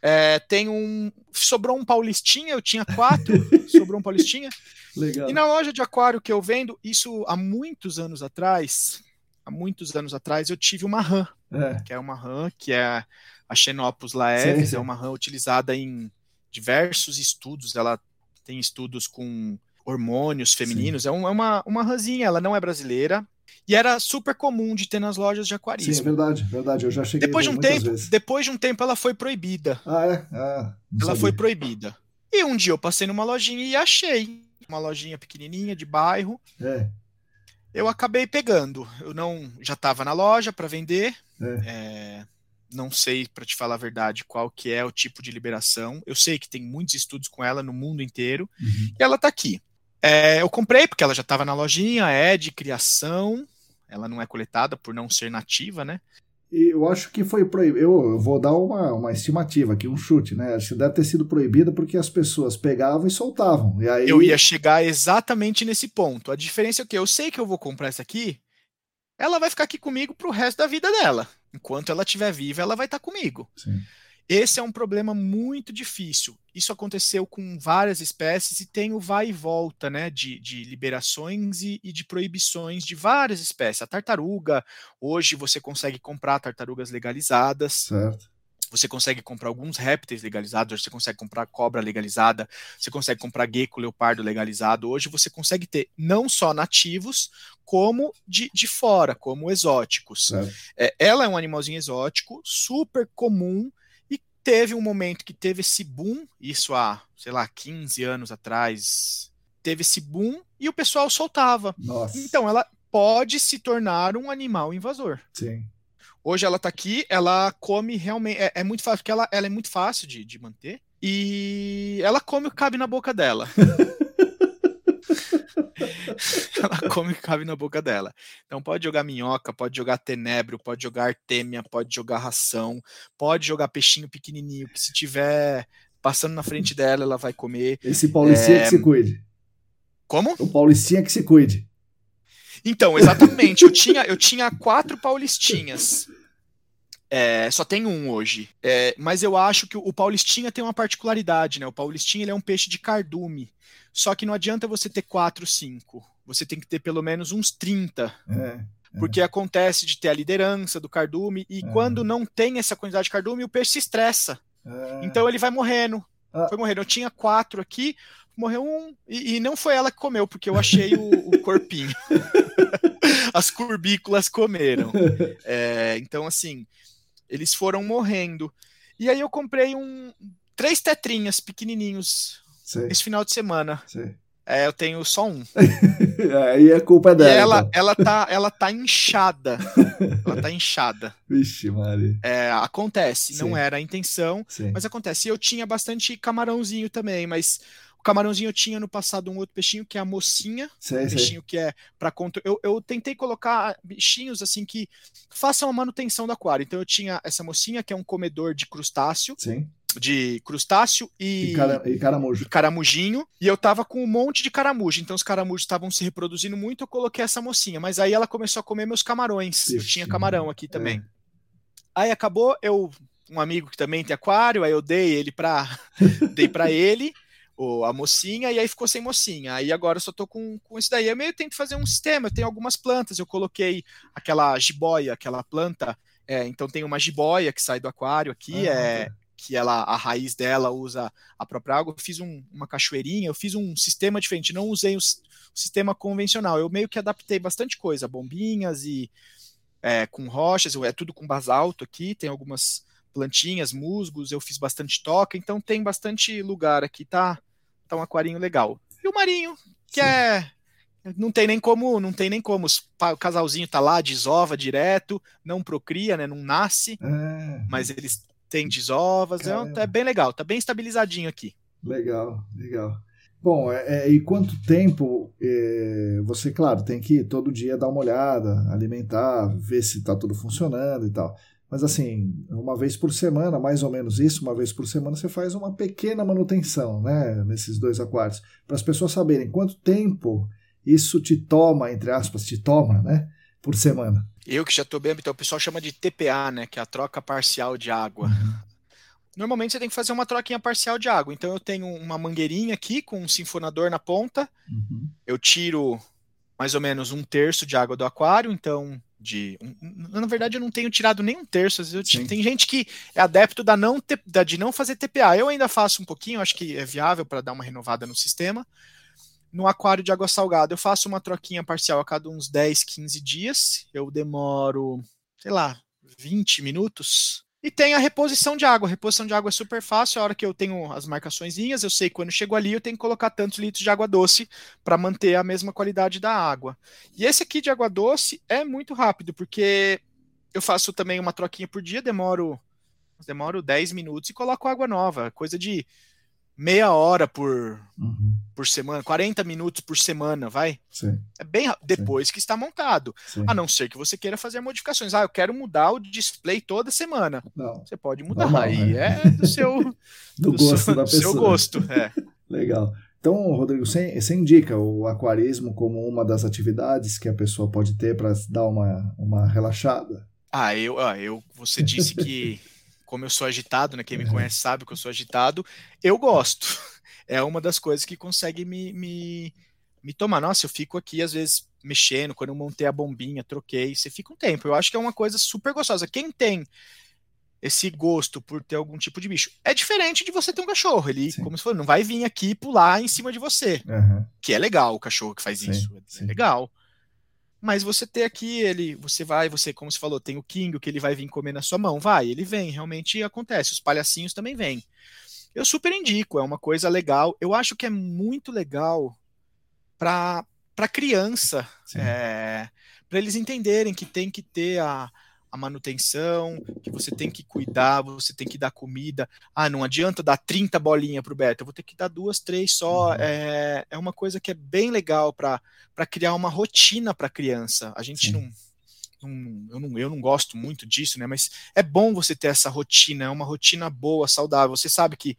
[SPEAKER 3] É, tem um. Sobrou um paulistinha, eu tinha quatro, (laughs) sobrou um paulistinha. Legal. E na loja de aquário que eu vendo, isso há muitos anos atrás, há muitos anos atrás, eu tive uma rã, é. que é uma rã que é a Xenopus laevis, é uma rã utilizada em diversos estudos. Ela tem estudos com hormônios femininos. É, um, é, uma, uma rãzinha, ela não é brasileira, e era super comum de ter nas lojas de aquarismo.
[SPEAKER 1] Sim, é verdade, verdade. Eu já cheguei
[SPEAKER 3] depois de um tempo, vezes. Depois de um tempo ela foi proibida.
[SPEAKER 1] Ah, é? Ah,
[SPEAKER 3] ela sabia. foi proibida. E um dia eu passei numa lojinha e achei uma lojinha pequenininha de bairro. É. Eu acabei pegando. Eu não já estava na loja para vender. É. É, não sei para te falar a verdade qual que é o tipo de liberação. Eu sei que tem muitos estudos com ela no mundo inteiro uhum. e ela está aqui. É, eu comprei porque ela já estava na lojinha, é de criação, ela não é coletada por não ser nativa, né?
[SPEAKER 1] Eu acho que foi proibido. Eu, vou dar uma, uma estimativa aqui, um chute, né? Acho que deve ter sido proibida porque as pessoas pegavam e soltavam. E aí...
[SPEAKER 3] Eu ia chegar exatamente nesse ponto. A diferença é que eu sei que eu vou comprar essa aqui, ela vai ficar aqui comigo pro resto da vida dela. Enquanto ela estiver viva, ela vai estar tá comigo. Sim. Esse é um problema muito difícil. Isso aconteceu com várias espécies e tem o vai e volta né, de, de liberações e, e, de proibições de várias espécies. A tartaruga, hoje você consegue comprar tartarugas legalizadas. Certo. Você consegue comprar alguns répteis legalizados, você consegue comprar cobra legalizada, você consegue comprar gecko, leopardo legalizado. Hoje você consegue ter não só nativos, como de, de fora, como exóticos. É, ela é um animalzinho exótico, super comum teve um momento que teve esse boom, isso há, sei lá, 15 anos atrás, teve esse boom e o pessoal soltava. Nossa. Então ela pode se tornar um animal invasor.
[SPEAKER 1] Sim.
[SPEAKER 3] Hoje ela tá aqui, ela come realmente. É, é muito fácil, porque ela, ela é muito fácil de, de manter. E ela come o que cabe na boca dela. (laughs) ela come o que cabe na boca dela. Então pode jogar minhoca, pode jogar tenebro, pode jogar artêmia, pode jogar ração, pode jogar peixinho pequenininho, que se tiver passando na frente dela, ela vai comer.
[SPEAKER 1] Esse Paulistinha é... que se cuide.
[SPEAKER 3] Como?
[SPEAKER 1] O Paulistinha que se cuide.
[SPEAKER 3] Então, exatamente. eu, tinha, eu tinha quatro Paulistinhas. É, só tem um hoje. É, mas eu acho que o Paulistinha tem uma particularidade, né? O Paulistinha ele é um peixe de cardume. Só que não adianta você ter 4, 5. Você tem que ter pelo menos uns 30. É, é. Porque acontece de ter a liderança do cardume, e é. quando não tem essa quantidade de cardume, o peixe se estressa. É. Então ele vai morrendo. Ah. Foi morrendo. Eu tinha quatro aqui, morreu um, e, e, não foi ela que comeu, porque eu achei o, o corpinho. (laughs) As curbículas comeram. Então, assim, eles foram morrendo. E aí eu comprei um três tetrinhas pequenininhos Sei. esse final de semana. É, eu tenho só um. (laughs)
[SPEAKER 1] Aí a culpa é dela.
[SPEAKER 3] E ela,
[SPEAKER 1] então.
[SPEAKER 3] ela, tá, ela tá inchada. ela tá (laughs) inchada.
[SPEAKER 1] Vixe, Mari.
[SPEAKER 3] É, acontece,
[SPEAKER 1] Sim.
[SPEAKER 3] não era a intenção,
[SPEAKER 1] Sim.
[SPEAKER 3] mas acontece. E eu tinha bastante camarãozinho também, mas camarãozinho eu tinha no passado um outro peixinho que é a mocinha,
[SPEAKER 1] Sei, sei.
[SPEAKER 3] bichinho que é para. Eu, eu tentei colocar bichinhos assim que façam a manutenção do aquário. Então eu tinha essa mocinha que é um comedor de crustáceo,
[SPEAKER 1] Sim.
[SPEAKER 3] de crustáceo
[SPEAKER 1] E,
[SPEAKER 3] e,
[SPEAKER 1] cara, e
[SPEAKER 3] e
[SPEAKER 1] caramujo.
[SPEAKER 3] caramujinho, e eu tava com um monte de caramujo. Então os caramujos estavam se reproduzindo muito, eu coloquei essa mocinha, mas aí ela começou a comer meus camarões. eu tinha camarão aqui também.
[SPEAKER 1] é.
[SPEAKER 3] Aí acabou, eu um amigo que também tem aquário, aí eu dei ele para (laughs) dei para ele, o, a mocinha, e aí ficou sem mocinha. Aí agora eu só tô com, com isso daí. Eu meio tento fazer um sistema, eu tenho algumas plantas, eu coloquei aquela jiboia, aquela planta, é, então tem uma jiboia que sai do aquário aqui,
[SPEAKER 1] Ah,
[SPEAKER 3] é,
[SPEAKER 1] tá.
[SPEAKER 3] que ela, a raiz dela usa a própria água. Eu fiz um- uma cachoeirinha, eu fiz um sistema diferente, não usei o, o sistema convencional. Eu meio que adaptei bastante coisa, bombinhas e é, com rochas, é tudo com basalto aqui, tem algumas plantinhas, musgos, eu fiz bastante toca, então tem bastante lugar aqui, tá? Tá um aquarinho legal. E o marinho, que
[SPEAKER 1] Sim.
[SPEAKER 3] é não tem nem como, não tem nem como. O casalzinho tá lá, desova direto, não procria, né? Não nasce,
[SPEAKER 1] É,
[SPEAKER 3] mas eles têm desovas. É, é bem legal, tá bem estabilizadinho aqui.
[SPEAKER 1] legal, legal. Bom, é, é, e quanto tempo é, você, claro, tem que todo dia dar uma olhada, alimentar, ver se está tudo funcionando e tal. Mas assim, uma vez por semana, mais ou menos isso, uma vez por semana, você faz uma pequena manutenção, né, nesses dois aquários, para as pessoas saberem quanto tempo isso te toma, entre aspas, te toma, né, por semana.
[SPEAKER 3] Eu que já tô bem, então o pessoal chama de TPA, né? Que é a troca parcial de água. Normalmente você tem que fazer uma troquinha parcial de água. Então eu tenho uma mangueirinha aqui com um sinfonador na ponta.
[SPEAKER 1] Uhum.
[SPEAKER 3] Eu tiro mais ou menos um terço de água do aquário, então de na verdade eu não tenho tirado nem um terço. Às vezes eu tem gente que é adepto da não da- de não fazer TPA. Eu ainda faço um pouquinho, acho que é viável para dar uma renovada no sistema. No aquário de água salgada, eu faço uma troquinha parcial a cada uns 10, 15 dias. Eu demoro, sei lá, 20 minutos. E tem a reposição de água. A reposição de água é super fácil. A hora que eu tenho as marcaçõezinhas, eu sei que quando chego ali, eu tenho que colocar tantos litros de água doce para manter a mesma qualidade da água. E esse aqui de água doce é muito rápido, porque eu faço também uma troquinha por dia, demoro demoro 10 minutos e coloco água nova, coisa de meia hora por,
[SPEAKER 1] Uhum.
[SPEAKER 3] por semana, 40 minutos por semana, vai.
[SPEAKER 1] Sim,
[SPEAKER 3] É bem depois que está montado.
[SPEAKER 1] sim.
[SPEAKER 3] A não ser que você queira fazer modificações. Ah, eu quero mudar o display toda semana.
[SPEAKER 1] Não,
[SPEAKER 3] Você pode mudar.
[SPEAKER 1] Normal,
[SPEAKER 3] aí
[SPEAKER 1] né?
[SPEAKER 3] é do (laughs) seu,
[SPEAKER 1] do
[SPEAKER 3] do
[SPEAKER 1] gosto
[SPEAKER 3] seu,
[SPEAKER 1] da pessoa.
[SPEAKER 3] seu gosto. (laughs) É. (laughs)
[SPEAKER 1] Legal. Então, Rodrigo, você, você indica o aquarismo como uma das atividades que a pessoa pode ter para dar uma, uma relaxada?
[SPEAKER 3] Ah, eu, ah, eu, você disse que, como eu sou agitado, né? Quem me
[SPEAKER 1] Uhum.
[SPEAKER 3] conhece sabe que eu sou agitado. Eu gosto. (laughs) É uma das coisas que consegue me, me, me tomar. Nossa, eu fico aqui às vezes mexendo, quando eu montei a bombinha, troquei, você fica um tempo. Eu acho que é uma coisa super gostosa. Quem tem esse gosto por ter algum tipo de bicho é diferente de você ter um cachorro. Ele,
[SPEAKER 1] Sim.
[SPEAKER 3] como se for, não vai vir aqui pular em cima de você.
[SPEAKER 1] Aham,
[SPEAKER 3] Que é legal o cachorro que faz
[SPEAKER 1] Sim,
[SPEAKER 3] isso. É
[SPEAKER 1] sim.
[SPEAKER 3] legal. Mas você ter aqui, ele, você vai, você, como você falou, tem o King, que ele vai vir comer na sua mão. Vai, ele vem, realmente acontece. Os palhacinhos também vêm. Eu super indico, é uma coisa legal. Eu acho que é muito legal para para criança, é, para eles entenderem que tem que ter a, a manutenção, que você tem que cuidar, você tem que dar comida. Ah, não adianta dar 30 bolinhas pro Beto, eu vou ter que dar duas, três só.
[SPEAKER 1] Uhum.
[SPEAKER 3] É, é uma coisa que é bem legal para criar uma rotina para a criança. A gente não, não, eu não. Eu não gosto muito disso, né? Mas é bom você ter essa rotina, é uma rotina boa, saudável. Você sabe que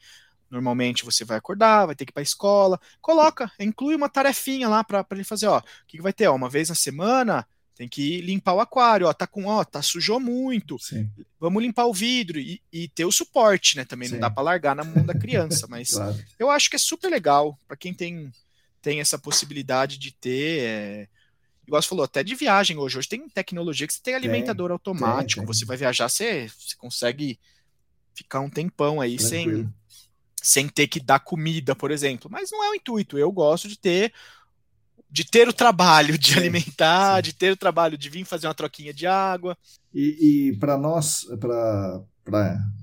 [SPEAKER 3] normalmente você vai acordar, vai ter que ir para a escola. Coloca, inclui uma tarefinha lá para ele fazer, ó. O que, que vai ter? Ó, uma vez na semana tem que limpar o aquário, ó, tá com, ó, tá sujou muito.
[SPEAKER 1] Sim,
[SPEAKER 3] Vamos limpar o vidro e, e ter o suporte, né? Também
[SPEAKER 1] Sim.
[SPEAKER 3] não dá para largar na mão da criança, (laughs) mas
[SPEAKER 1] claro.
[SPEAKER 3] eu acho que é super legal para quem tem, tem essa possibilidade de ter. É, igual você falou, até de viagem hoje. Hoje tem tecnologia que você tem alimentador automático.
[SPEAKER 1] tem.
[SPEAKER 3] Você vai viajar, você, você consegue ficar um tempão aí sem,
[SPEAKER 1] Tranquilo.
[SPEAKER 3] sem ter que dar comida, por exemplo. Mas não é o intuito. Eu gosto de ter de ter o trabalho de
[SPEAKER 1] Sim,
[SPEAKER 3] alimentar,
[SPEAKER 1] sim.
[SPEAKER 3] de ter o trabalho de vir fazer uma troquinha de água.
[SPEAKER 1] E, e para nós, para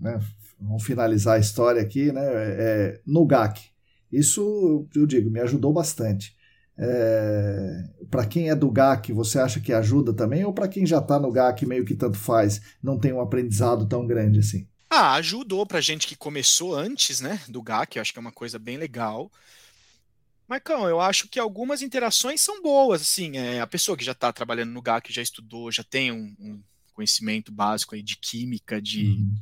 [SPEAKER 1] né, vamos finalizar a história aqui, né? É, no GAC, Isso, eu digo, me ajudou bastante. É, para quem é do GAC, você acha que ajuda também? Ou para quem já está no GAC, meio que tanto faz, não tem um aprendizado tão grande assim?
[SPEAKER 3] Ah, ajudou para gente que começou antes, né, do GAC, eu acho que é uma coisa bem legal. Marcão, eu acho que algumas interações são boas, assim, é, a pessoa que já está trabalhando no GAC, já estudou, já tem um, um conhecimento básico aí de química, de uhum.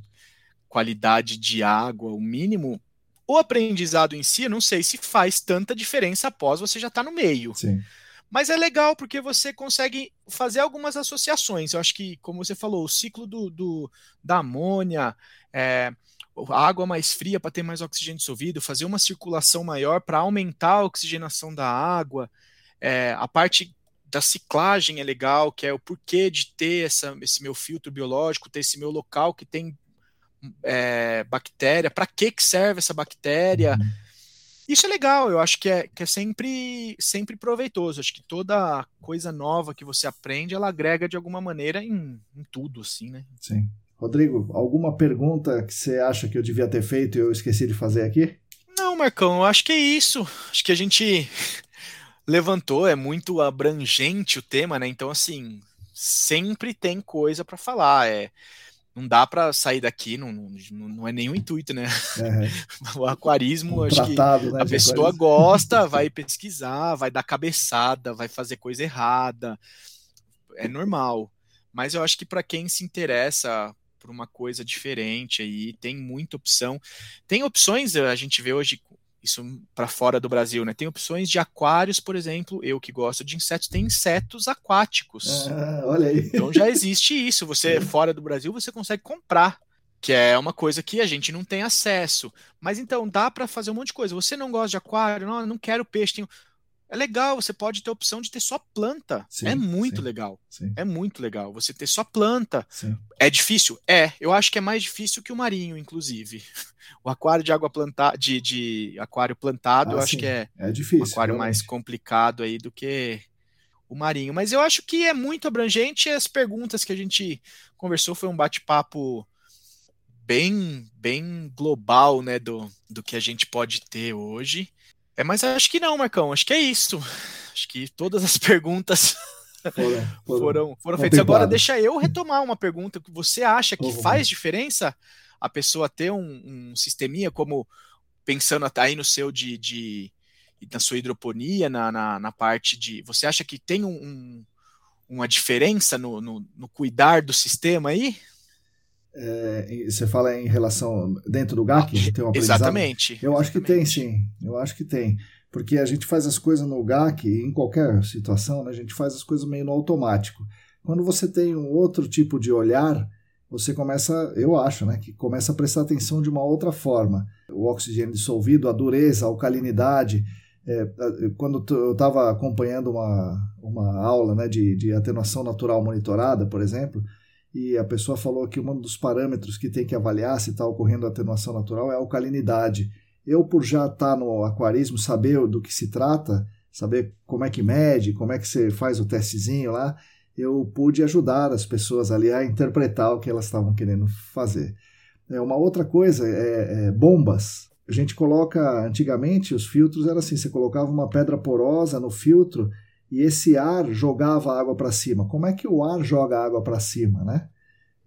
[SPEAKER 3] qualidade de água, o mínimo, o aprendizado em si, eu não sei se faz tanta diferença após você já estar tá no meio.
[SPEAKER 1] Sim.
[SPEAKER 3] Mas é legal porque você consegue fazer algumas associações. Eu acho que, como você falou, o ciclo do, do da amônia, é, a água mais fria para ter mais oxigênio dissolvido, fazer uma circulação maior para aumentar a oxigenação da água, é, a parte da ciclagem é legal, que é o porquê de ter essa, esse meu filtro biológico, ter esse meu local que tem é, bactéria, para que, que serve essa bactéria. Uhum. Isso é legal, eu acho que é, que é sempre, sempre proveitoso. Acho que toda coisa nova que você aprende, ela agrega de alguma maneira em, em tudo, assim, né?
[SPEAKER 1] Sim. Rodrigo, alguma pergunta que você acha que eu devia ter feito e eu esqueci de fazer aqui?
[SPEAKER 3] Não, Marcão, eu acho que é isso. Acho que a gente (laughs) levantou, é muito abrangente o tema, né? Então, assim, sempre tem coisa para falar. É, não dá para sair daqui, não, não, não, é nenhum intuito, né? (laughs) O aquarismo, um acho tratado, que né, a pessoa aquarismo. gosta, (laughs) vai pesquisar, vai dar cabeçada, vai fazer coisa errada, é normal. Mas eu acho que para quem se interessa por uma coisa diferente aí, tem muita opção. Tem opções, a gente vê hoje isso para fora do Brasil, né? Tem opções de aquários, por exemplo, eu que gosto de insetos, tem insetos aquáticos.
[SPEAKER 1] Ah, olha aí.
[SPEAKER 3] Então já existe (laughs) isso. Você fora do Brasil, você consegue comprar, que é uma coisa que a gente não tem acesso. Mas então dá para fazer um monte de coisa. Você não gosta de aquário? Não, não quero peixe. Tenho... É legal, você pode ter a opção de ter só planta. Sim, é muito sim, legal. Sim. É muito legal você ter só planta. É difícil? É. Eu acho que é mais difícil que o marinho, inclusive. (laughs) O aquário de água plantada, de, de aquário plantado, ah, eu acho que é,
[SPEAKER 1] é difícil,
[SPEAKER 3] um aquário realmente. mais complicado aí do que o marinho. Mas eu acho que é muito abrangente. As perguntas que a gente conversou foi um bate-papo bem, bem global, né, do, do que a gente pode ter hoje. É, mas acho que não, Marcão. Acho que é isso. Acho que todas as (laughs) perguntas foram, foram, foram, foram feitas. Agora, deixa eu retomar uma pergunta que você acha que faz diferença a pessoa ter um, um sisteminha como pensando aí no seu de, de na sua hidroponia, na, na, na, parte de. Você acha que tem um, um, uma diferença no, no, no, cuidar do sistema aí?
[SPEAKER 1] É, você fala em relação dentro do GAC?
[SPEAKER 3] Tem uma Exatamente.
[SPEAKER 1] Eu acho que tem, sim. Eu acho que tem. Porque a gente faz as coisas no GAC, em qualquer situação, né, a gente faz as coisas meio no automático. Quando você tem um outro tipo de olhar, você começa, eu acho, né, que começa a prestar atenção de uma outra forma. O oxigênio dissolvido, a dureza, a alcalinidade. É, quando eu estava acompanhando uma, uma aula né, de, de atenuação natural monitorada, por exemplo, e a pessoa falou que um dos parâmetros que tem que avaliar se está ocorrendo atenuação natural é a alcalinidade. Eu, por já estar tá no aquarismo, saber do que se trata, saber como é que mede, como é que você faz o testezinho lá, eu pude ajudar as pessoas ali a interpretar o que elas estavam querendo fazer. É, uma outra coisa é, é bombas. A gente coloca, antigamente, os filtros era assim: você colocava uma pedra porosa no filtro e esse ar jogava água para cima. Como é que o ar joga água para cima, né?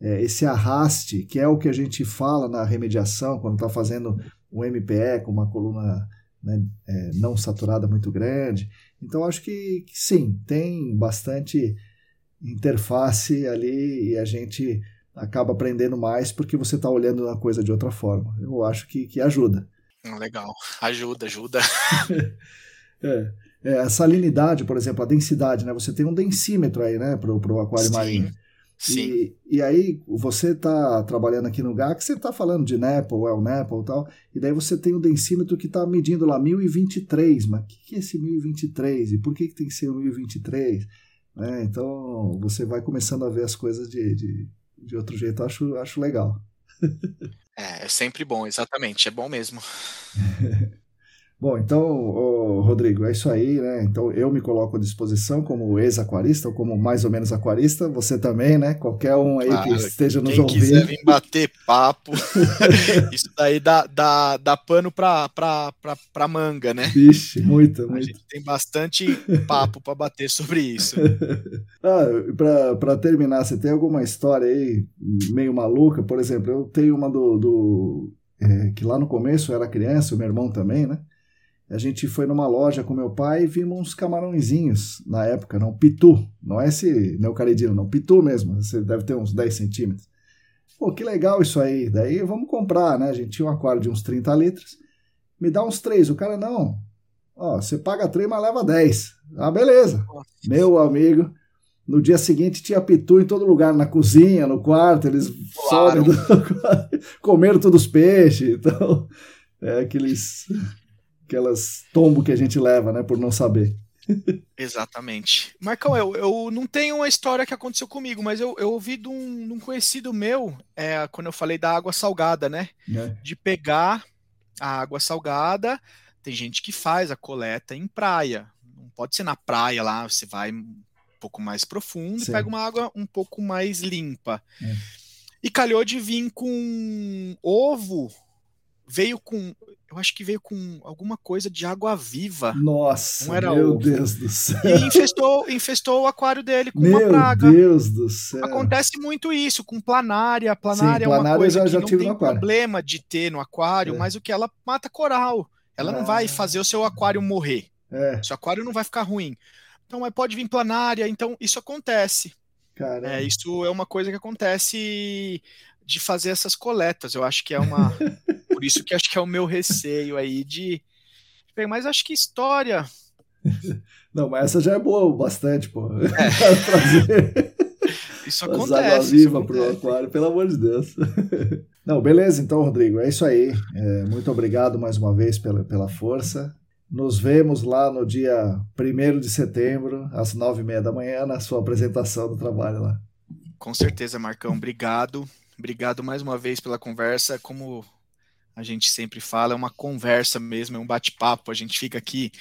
[SPEAKER 1] É, esse arraste, que é o que a gente fala na remediação, quando está fazendo um MPE com uma coluna né, é, não saturada muito grande. Então, acho que, que, sim, tem bastante interface ali e a gente acaba aprendendo mais porque você está olhando a coisa de outra forma. Eu acho que, que ajuda.
[SPEAKER 3] Legal, ajuda, ajuda. (laughs) (laughs)
[SPEAKER 1] é é, a salinidade, por exemplo, a densidade, né? Você tem um densímetro aí, né, para o aquário
[SPEAKER 3] Sim.
[SPEAKER 1] marinho.
[SPEAKER 3] Sim.
[SPEAKER 1] E, e aí você está trabalhando aqui no GAC, você está falando de NEPL, El NEPL e tal, e daí você tem o um densímetro que está medindo lá 1023, mas o que, que é esse 1023? E por que, que tem que ser o 1023? É, então você vai começando a ver as coisas de, de, de outro jeito, acho, acho legal.
[SPEAKER 3] é, é sempre bom, exatamente, é bom mesmo. (laughs)
[SPEAKER 1] Bom, então, Rodrigo, é isso aí, né? Então eu me coloco à disposição como ex-aquarista ou como mais ou menos aquarista, você também, né? Qualquer um aí que esteja nos
[SPEAKER 3] quem
[SPEAKER 1] ouvindo.
[SPEAKER 3] quiser vir bater papo, (laughs) isso daí dá, dá, dá pano pra, pra, pra, pra manga, né?
[SPEAKER 1] Vixe, muito, muito. A
[SPEAKER 3] gente tem bastante papo para bater sobre isso. (laughs)
[SPEAKER 1] ah, para terminar, você tem alguma história aí meio maluca? Por exemplo, eu tenho uma do, do é, que lá no começo eu era criança, o meu irmão também, né? A gente foi numa loja com meu pai e vimos uns camarõezinhos na época, não, pitu, não é esse neocaridino, não, pitu mesmo, você deve ter uns 10 centímetros. Pô, que legal isso aí, daí vamos comprar, né? A gente tinha um aquário de uns 30 litros, me dá uns 3, o cara, não, ó, você paga 3, mas leva 10. Ah, beleza. Meu amigo, no dia seguinte tinha pitu em todo lugar, na cozinha, no quarto, eles claro. sobem do... (laughs) comeram todos os peixes, então, é aqueles aquelas tombo que a gente leva, né, por não saber.
[SPEAKER 3] Exatamente. Marcão, eu, eu não tenho uma história que aconteceu comigo, mas eu, eu ouvi de um, de um conhecido meu, é, quando eu falei da água salgada, né? É. De pegar a água salgada, tem gente que faz a coleta em praia. Não pode ser na praia lá, você vai um pouco mais profundo Sim. e pega uma água um pouco mais limpa. É. E calhou de vir com ovo veio com. Eu acho que veio com alguma coisa de água viva.
[SPEAKER 1] Nossa, não era meu ovo. Deus do céu.
[SPEAKER 3] E infestou, infestou o aquário dele com
[SPEAKER 1] meu
[SPEAKER 3] uma praga.
[SPEAKER 1] Meu Deus do céu.
[SPEAKER 3] Acontece muito isso com planária. Planária Sim, é uma coisa já, já que não tem problema de ter no aquário, é. mas o que ela mata coral. Ela ah. não vai fazer o seu aquário morrer. É. O seu aquário não vai ficar ruim. Então, mas pode vir planária. Então, isso acontece. É, isso é uma coisa que acontece de fazer essas coletas. Eu acho que é uma. (laughs) Por isso que acho que é o meu receio aí de. Mas acho que história. (laughs)
[SPEAKER 1] Não, mas essa já é boa bastante, pô. É. (laughs)
[SPEAKER 3] Isso acontece.
[SPEAKER 1] Água viva pro aquário, pelo amor de Deus. (laughs) Não, beleza, então, Rodrigo, é isso aí. É, muito obrigado mais uma vez pela, pela força. Nos vemos lá no dia 1 de setembro, às nove e meia da manhã, na sua apresentação do trabalho lá.
[SPEAKER 3] Com certeza, Marcão. Obrigado. Obrigado mais uma vez pela conversa. Como a gente sempre fala, é uma conversa mesmo, é um bate-papo. A gente fica aqui.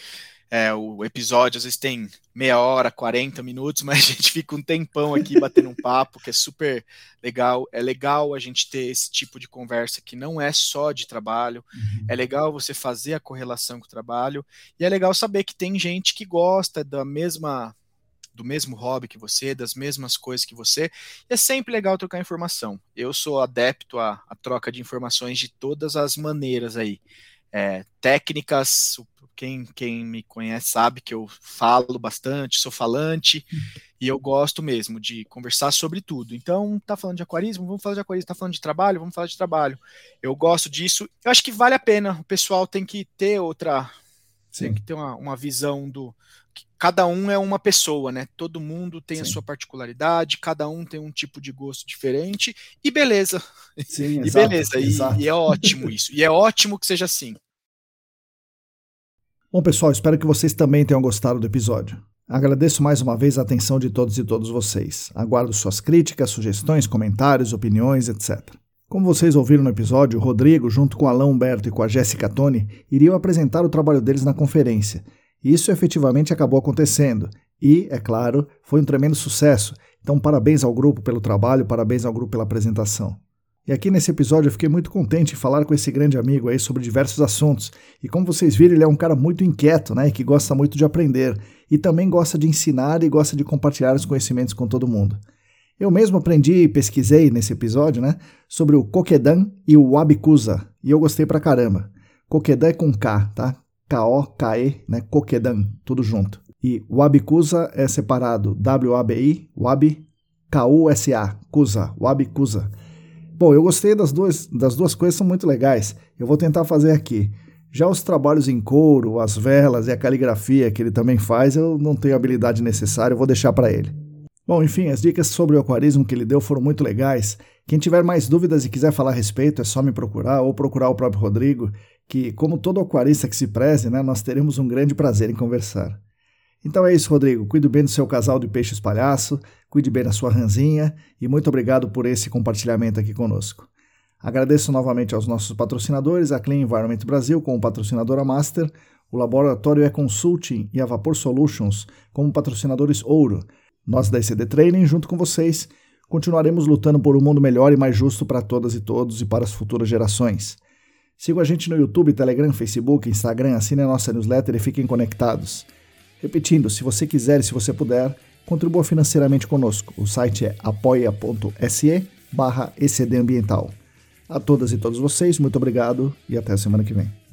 [SPEAKER 3] É, o episódio às vezes tem meia hora, 40 minutos, (laughs) mas a gente fica um tempão aqui batendo um papo, que é super legal. É legal a gente ter esse tipo de conversa que não é só de trabalho, uhum. é legal você fazer a correlação com o trabalho, e é legal saber que tem gente que gosta da mesma do mesmo hobby que você, das mesmas coisas que você. E é sempre legal trocar informação. Eu sou adepto à, à troca de informações de todas as maneiras aí. É, técnicas, quem, quem me conhece sabe que eu falo bastante, sou falante, e eu gosto mesmo de conversar sobre tudo. Então, tá falando de aquarismo? Vamos falar de aquarismo. Tá falando de trabalho? Vamos falar de trabalho. Eu gosto disso. Eu acho que vale a pena. O pessoal tem que ter outra. Sim. Tem que ter uma, uma visão do, cada um é uma pessoa, né? Todo mundo tem Sim. a sua particularidade, cada um tem um tipo de gosto diferente e beleza.
[SPEAKER 1] Sim, (laughs)
[SPEAKER 3] e
[SPEAKER 1] exato,
[SPEAKER 3] beleza,
[SPEAKER 1] exato.
[SPEAKER 3] E, e, é ótimo isso. E é ótimo que seja assim.
[SPEAKER 1] Bom, pessoal, espero que vocês também tenham gostado do episódio. Agradeço mais uma vez a atenção de todos e todas vocês. Aguardo suas críticas, sugestões, comentários, opiniões, etc. Como vocês ouviram no episódio, o Rodrigo, junto com Alain Humberto e com a Jéssica Toni, iriam apresentar o trabalho deles na conferência isso efetivamente acabou acontecendo e, é claro, foi um tremendo sucesso. Então, parabéns ao grupo pelo trabalho, parabéns ao grupo pela apresentação. E aqui nesse episódio eu fiquei muito contente em falar com esse grande amigo aí sobre diversos assuntos. E como vocês viram, ele é um cara muito inquieto, né, que gosta muito de aprender e também gosta de ensinar e gosta de compartilhar os conhecimentos com todo mundo. Eu mesmo aprendi e pesquisei nesse episódio, né, sobre o Kokedan e o Wabikusa, e eu gostei pra caramba. Kokedan é com K, tá? K-O-K-E, né? Kokedan, tudo junto. E Wabikusa é separado, W-A-B-I, Wabi, K-U-S-A, Kusa, Wabikusa. Bom, eu gostei das duas, das duas coisas, são muito legais. Eu vou tentar fazer aqui. Já os trabalhos em couro, as velas e a caligrafia que ele também faz, eu não tenho habilidade necessária, eu vou deixar para ele. Bom, enfim, as dicas sobre o aquarismo que ele deu foram muito legais. Quem tiver mais dúvidas e quiser falar a respeito, é só me procurar ou procurar o próprio Rodrigo que, como todo aquarista que se preze, né, nós teremos um grande prazer em conversar. Então é isso, Rodrigo. Cuide bem do seu casal de peixes palhaço, cuide bem da sua ranzinha e muito obrigado por esse compartilhamento aqui conosco. Agradeço novamente aos nossos patrocinadores, a Clean Environment Brasil como patrocinadora master, o Laboratório E Consulting e a Vapor Solutions como patrocinadores ouro. Nós da ECD Training, junto com vocês, continuaremos lutando por um mundo melhor e mais justo para todas e todos e para as futuras gerações. Sigam a gente no YouTube, Telegram, Facebook, Instagram, assinem a nossa newsletter e fiquem conectados. Repetindo, se você quiser e se você puder, contribua financeiramente conosco. O site é apoia.se barra. A todas e todos vocês, muito obrigado e até a semana que vem.